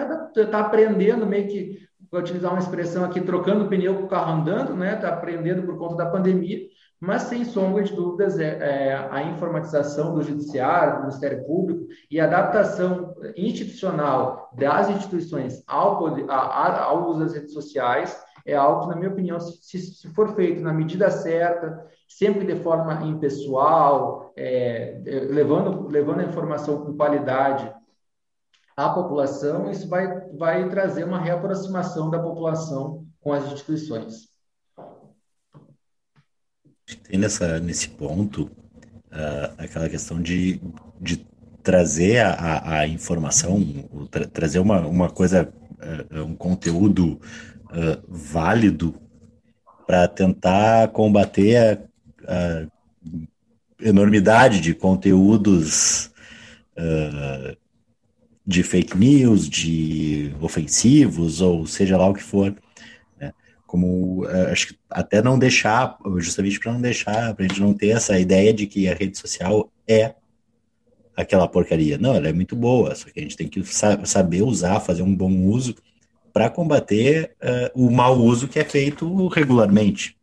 tá aprendendo meio que vou utilizar uma expressão aqui, trocando pneu com o carro andando, né? Está aprendendo por conta da pandemia, mas sem sombra de dúvidas é, é, a informatização do judiciário, do Ministério Público e a adaptação institucional das instituições ao, a, ao uso das redes sociais é algo que, na minha opinião, se, se for feito na medida certa, sempre de forma impessoal, é, é levando, levando a informação com qualidade à população, isso vai, vai trazer uma reaproximação da população com as instituições. Tem nessa, nesse ponto uh, aquela questão de, de trazer a, a informação, tra trazer uma, uma coisa, uh, um conteúdo uh, válido para tentar combater a, a, enormidade de conteúdos uh, de fake news, de ofensivos, ou seja lá o que for. Né? Como uh, acho que até não deixar, justamente para não deixar, para a gente não ter essa ideia de que a rede social é aquela porcaria. Não, ela é muito boa, só que a gente tem que sa saber usar, fazer um bom uso para combater uh, o mau uso que é feito regularmente.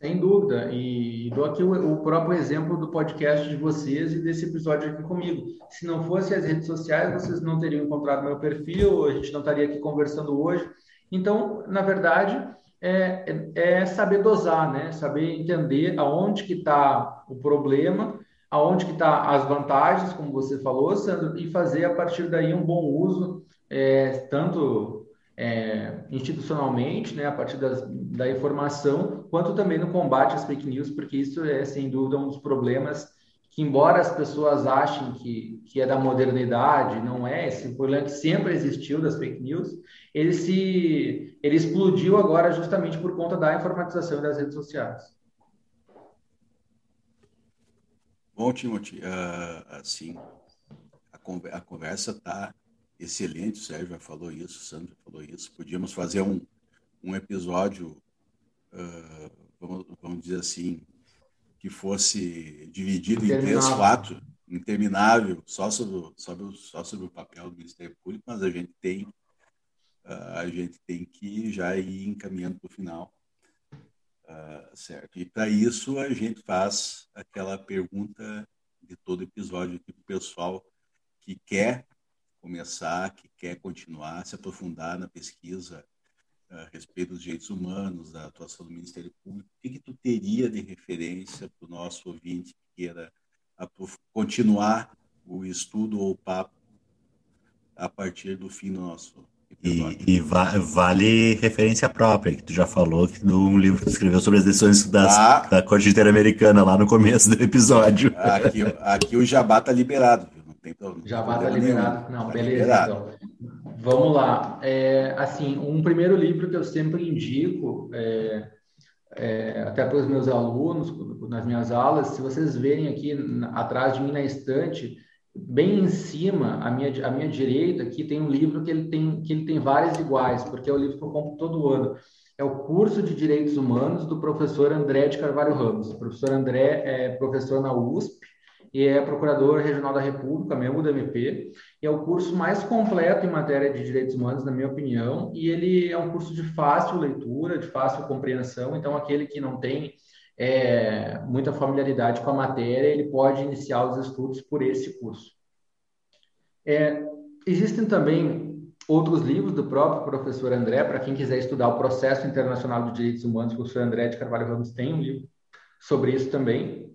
Sem dúvida. E, dou aqui o, o, próprio exemplo do podcast de vocês e desse episódio aqui comigo. Se não fosse as redes sociais, vocês não teriam encontrado meu perfil, a gente não estaria aqui conversando hoje. Então, na verdade, é, é, é saber dosar, né? Saber entender aonde que está o problema, aonde que está as vantagens, como você falou, Sandro, e fazer a partir daí um bom uso, é, tanto é, institucionalmente, né, a partir das, da informação, quanto também no combate às fake news, porque isso é, sem dúvida, um dos problemas que, embora as pessoas achem que, que é da modernidade, não é, esse problema que sempre existiu das fake news, ele, se, ele explodiu agora justamente por conta da informatização das redes sociais. Bom, Timothy, uh, assim, a, conversa está excelente, o Sérgio já falou isso, o Sandro falou isso. Podíamos fazer um, um episódio, uh, vamos, vamos dizer assim, que fosse dividido em três, quatro, interminável, só sobre, sobre, só sobre o papel do Ministério Público, mas a gente tem, uh, a gente tem que já ir encaminhando para o final. Uh, certo. E para isso a gente faz aquela pergunta de todo episódio aqui para o pessoal que quer começar, que quer continuar, se aprofundar na pesquisa a respeito dos direitos humanos, da atuação do Ministério Público, o que, que tu teria de referência para o nosso ouvinte que queira continuar o estudo ou o papo a partir do fim do nosso e, e va vale referência própria, que tu já falou que um livro que tu escreveu sobre as decisões das, ah, da Corte Interamericana lá no começo do episódio. Aqui, aqui o Jabá tá liberado, não tem problema. Jabá tá liberado. Não, tá beleza, liberado. então. Vamos lá. É, assim, um primeiro livro que eu sempre indico, é, é, até para os meus alunos, nas minhas aulas, se vocês verem aqui atrás de mim na estante, bem em cima, à minha, à minha direita, aqui tem um livro que ele tem, que ele tem várias iguais, porque é o livro que eu compro todo ano. É o curso de Direitos Humanos do professor André de Carvalho Ramos. O professor André é professor na USP e é procurador regional da República, membro do MP. E é o curso mais completo em matéria de direitos humanos, na minha opinião, e ele é um curso de fácil leitura, de fácil compreensão. Então, aquele que não tem é, muita familiaridade com a matéria, ele pode iniciar os estudos por esse curso. É, existem também outros livros do próprio professor André, para quem quiser estudar o processo internacional de direitos humanos, o professor André de Carvalho Ramos tem um livro sobre isso também.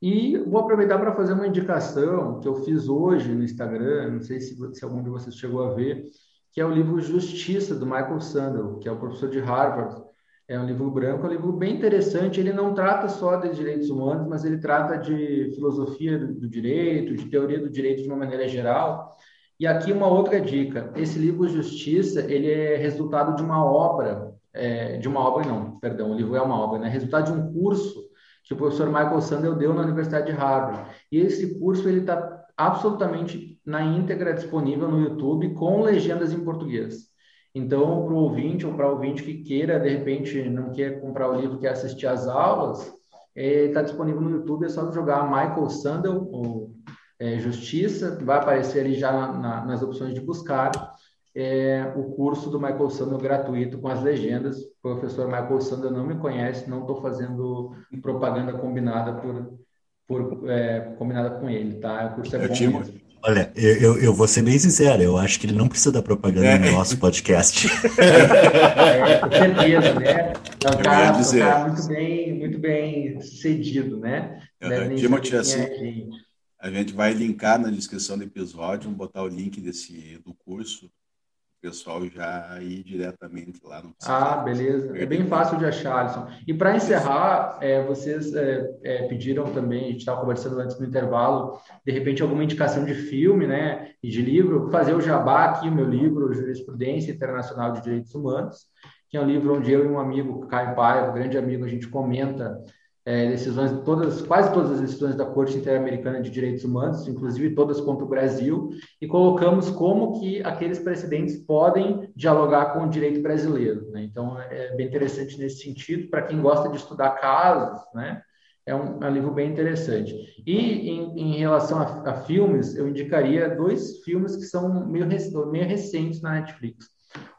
E vou aproveitar para fazer uma indicação que eu fiz hoje no Instagram, não sei se, se algum de vocês chegou a ver, que é o livro Justiça, do Michael Sandel, que é o professor de Harvard, é um livro branco, é um livro bem interessante. Ele não trata só de direitos humanos, mas ele trata de filosofia do direito, de teoria do direito de uma maneira geral. E aqui uma outra dica: esse livro Justiça, ele é resultado de uma obra, é, de uma obra não, perdão, o livro é uma obra, né? Resultado de um curso que o professor Michael Sandel deu na Universidade de Harvard. E esse curso ele está absolutamente na íntegra disponível no YouTube com legendas em português. Então, para o ouvinte ou para o ouvinte que queira, de repente, não quer comprar o livro, quer assistir às aulas, está é, disponível no YouTube, é só jogar Michael Sandel, ou é, Justiça, vai aparecer ali já na, nas opções de buscar é, o curso do Michael Sandel gratuito com as legendas. O professor Michael Sandel não me conhece, não estou fazendo propaganda combinada por, por é, combinada com ele, tá? O curso é, é bom mesmo. Olha, eu, eu, eu, vou ser bem sincero, eu acho que ele não precisa da propaganda é. no nosso podcast. É, com certeza, né? É um cara, um cara muito bem, muito bem sucedido, né? Uhum. Timothy, assim, a gente vai linkar na descrição do episódio, vamos botar o link desse do curso pessoal já ir diretamente lá. Não ah, beleza. É bem fácil de achar, Alisson. E para encerrar, é, vocês é, é, pediram também, a gente estava conversando antes no intervalo, de repente alguma indicação de filme, né, e de livro, fazer o jabá aqui, o meu livro, Jurisprudência Internacional de Direitos Humanos, que é um livro onde eu e um amigo, Caio Paiva, grande amigo, a gente comenta é, decisões, todas, quase todas as decisões da Corte Interamericana de Direitos Humanos, inclusive todas contra o Brasil, e colocamos como que aqueles precedentes podem dialogar com o direito brasileiro. Né? Então, é bem interessante nesse sentido, para quem gosta de estudar casos, né? É um, é um livro bem interessante. E em, em relação a, a, filmes, eu indicaria dois filmes que são meio, meio recentes na Netflix.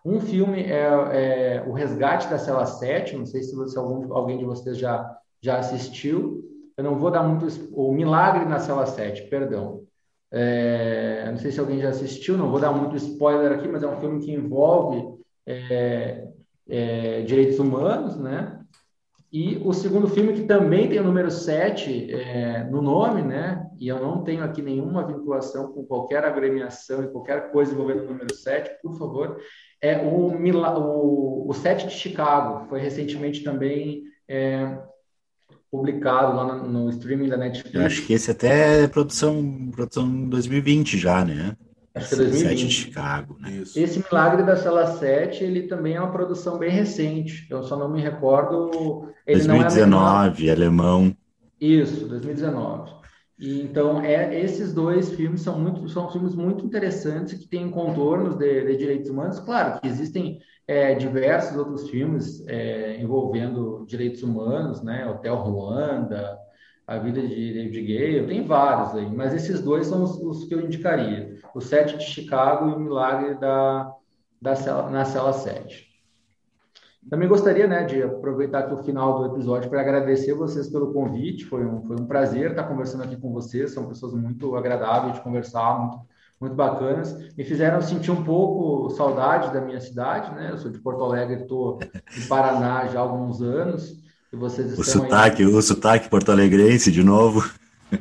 Um filme é, é, O Resgate da Cela 7, não sei se, se algum, alguém de vocês já já assistiu. Eu não vou dar muito. O Milagre na Cela 7, perdão. É, não sei se alguém já assistiu, não vou dar muito spoiler aqui, mas é um filme que envolve é, é, direitos humanos, né? E o segundo filme, que também tem o número 7 é, no nome, né? E eu não tenho aqui nenhuma vinculação com qualquer agremiação e qualquer coisa envolvendo o número 7, por favor, é o, o, o 7 de Chicago. Foi recentemente também é, publicado lá no, no, streaming da Netflix. Eu acho que esse até é produção, produção 2020 já, né? Acho que é 2020. de Chicago, né? Isso. Esse Milagre da Sala 7, ele também é uma produção bem recente. Eu só não me recordo. Ele 2019, não é alemão. Isso, 2019. E, então, é, esses dois filmes são, muito, são filmes muito interessantes que têm contornos de, de direitos humanos. Claro que existem é, diversos outros filmes é, envolvendo direitos humanos, né? Hotel Ruanda, A Vida de David Gale, tem vários aí, mas esses dois são os, os, que eu indicaria: O Sete de Chicago e O Milagre da, da cela, na Cela 7. Também gostaria né, de aproveitar aqui o final do episódio para agradecer vocês pelo convite. Foi um, foi um prazer estar conversando aqui com vocês. São pessoas muito agradáveis de conversar, muito, muito bacanas. Me fizeram sentir um pouco saudade da minha cidade, né? Eu sou de Porto Alegre, estou em Paraná já há alguns anos. E vocês o sotaque, aí... o sotaque porto-alegrense de novo.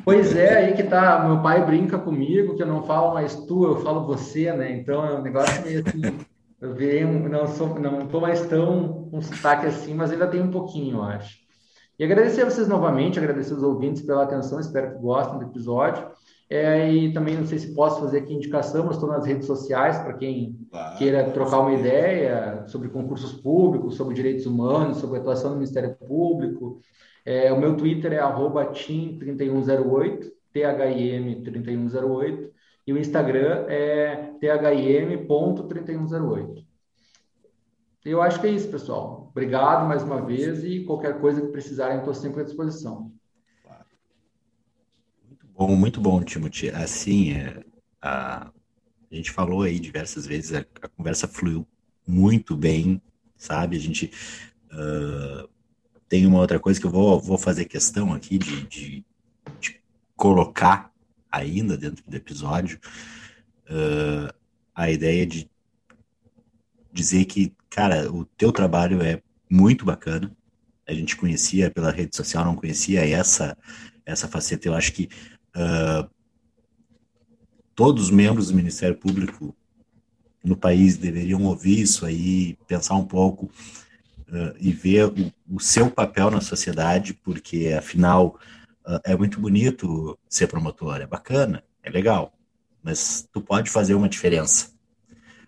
Pois é, aí que tá. Meu pai brinca comigo que eu não falo mais tu, eu falo você, né? Então é um negócio meio assim. Eu virei um, não sou, não estou mais tão com sotaque assim, mas ainda tem um pouquinho, eu acho. E agradecer a vocês novamente, agradecer os ouvintes pela atenção, espero que gostem do episódio. É, e também não sei se posso fazer aqui indicação, mas estou nas redes sociais para quem claro, queira trocar uma ideia sobre concursos públicos, sobre direitos humanos, sobre atuação do Ministério Público. É, o meu Twitter é tim3108, THIM3108, e o Instagram é thim.3108. Eu acho que é isso, pessoal. Obrigado mais uma vez e qualquer coisa que precisarem, estou sempre à disposição. Bom, muito bom, Timothy. Assim, é, a, a gente falou aí diversas vezes, a, a conversa fluiu muito bem, sabe? A gente uh, tem uma outra coisa que eu vou, vou fazer questão aqui de, de, de colocar ainda dentro do episódio, uh, a ideia de dizer que, cara, o teu trabalho é muito bacana. A gente conhecia pela rede social, não conhecia essa essa faceta. Eu acho que uh, todos os membros do Ministério Público no país deveriam ouvir isso aí, pensar um pouco uh, e ver o, o, seu papel na sociedade, porque afinal uh, é muito bonito ser promotor, é bacana, é legal, mas tu pode fazer uma diferença.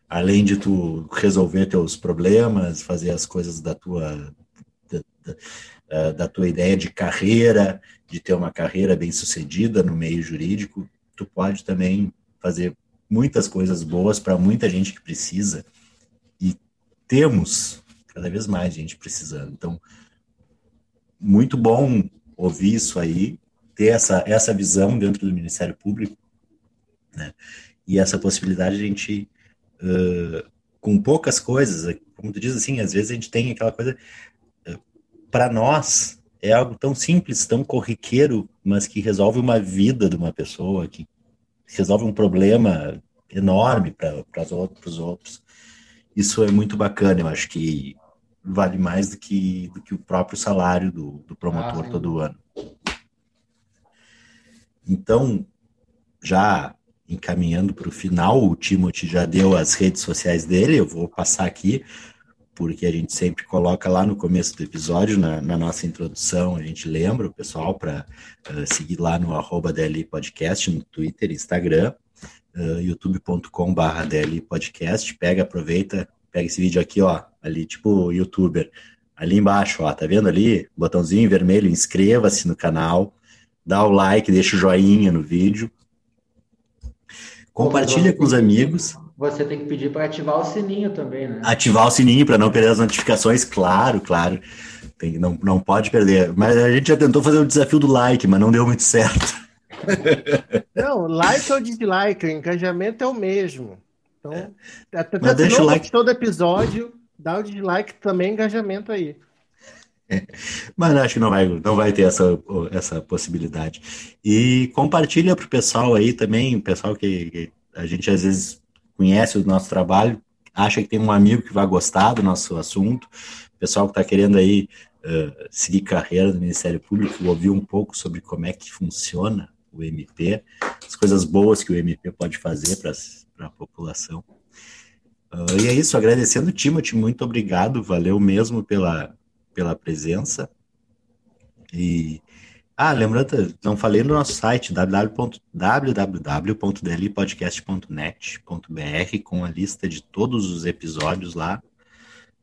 Além de tu resolver teus problemas, fazer as coisas da tua da, da, da tua ideia de carreira de ter uma carreira bem sucedida no meio jurídico, tu pode também fazer muitas coisas boas para muita gente que precisa e temos cada vez mais gente precisando. Então, muito bom ouvir isso aí, ter essa, essa visão dentro do Ministério Público, né? E essa possibilidade de a gente, uh, com poucas coisas, como tu diz assim, às vezes a gente tem aquela coisa, uh, para nós, é algo tão simples, tão corriqueiro, mas que resolve uma vida de uma pessoa, que resolve um problema enorme para os outros, outros. Isso é muito bacana, eu acho que vale mais do que, do que o próprio salário do, do promotor ah, todo ano. Então, já encaminhando para o final, o Timothy já deu as redes sociais dele, eu vou passar aqui porque a gente sempre coloca lá no começo do episódio, na, na nossa introdução, a gente lembra o pessoal para uh, seguir lá no arroba DLI Podcast, no Twitter, Instagram, uh, youtube.com.br DLI Podcast. Pega, aproveita, pega esse vídeo aqui, ó, ali, tipo youtuber, ali embaixo, ó, tá vendo ali? Botãozinho vermelho, inscreva-se no canal, dá o like, deixa o joinha no vídeo. Compartilha com os amigos você tem que pedir para ativar o sininho também, né? Ativar o sininho para não perder as notificações, claro, claro. Tem, não, não pode perder. Mas a gente já tentou fazer o desafio do like, mas não deu muito certo. Não, like ou dislike, o engajamento é o mesmo. Então, é. até mas deixa o like todo episódio, dá o dislike também, engajamento aí. É. Mas acho que não vai, não vai ter essa, essa possibilidade. E compartilha para o pessoal aí também, o pessoal que, que a gente às vezes conhece o nosso trabalho, acha que tem um amigo que vai gostar do nosso assunto, pessoal que está querendo aí uh, seguir carreira no Ministério Público, ouvir um pouco sobre como é que funciona o MP, as coisas boas que o MP pode fazer para a população. Uh, e é isso, agradecendo Timothy, muito obrigado, valeu mesmo pela, pela presença. E ah, lembrando, não falei no nosso site www.dlipodcast.net.br com a lista de todos os episódios lá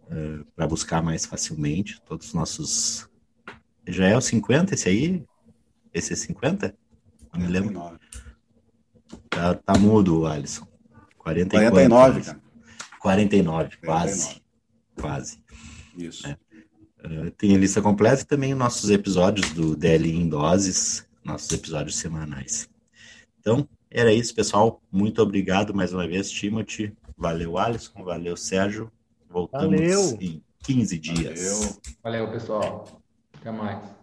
uh, para buscar mais facilmente todos os nossos. Já é o 50 esse aí? Esse é 50? Não me lembro. Tá, tá mudo, Alisson. 40 49, cara. 49, quase. 49. Quase. Isso. É. É, tem a lista completa e também nossos episódios do DL em Doses, nossos episódios semanais. Então, era isso, pessoal. Muito obrigado mais uma vez, Timothy. Valeu, Alisson. Valeu, Sérgio. Voltamos valeu. em 15 dias. Valeu, valeu pessoal. Até mais.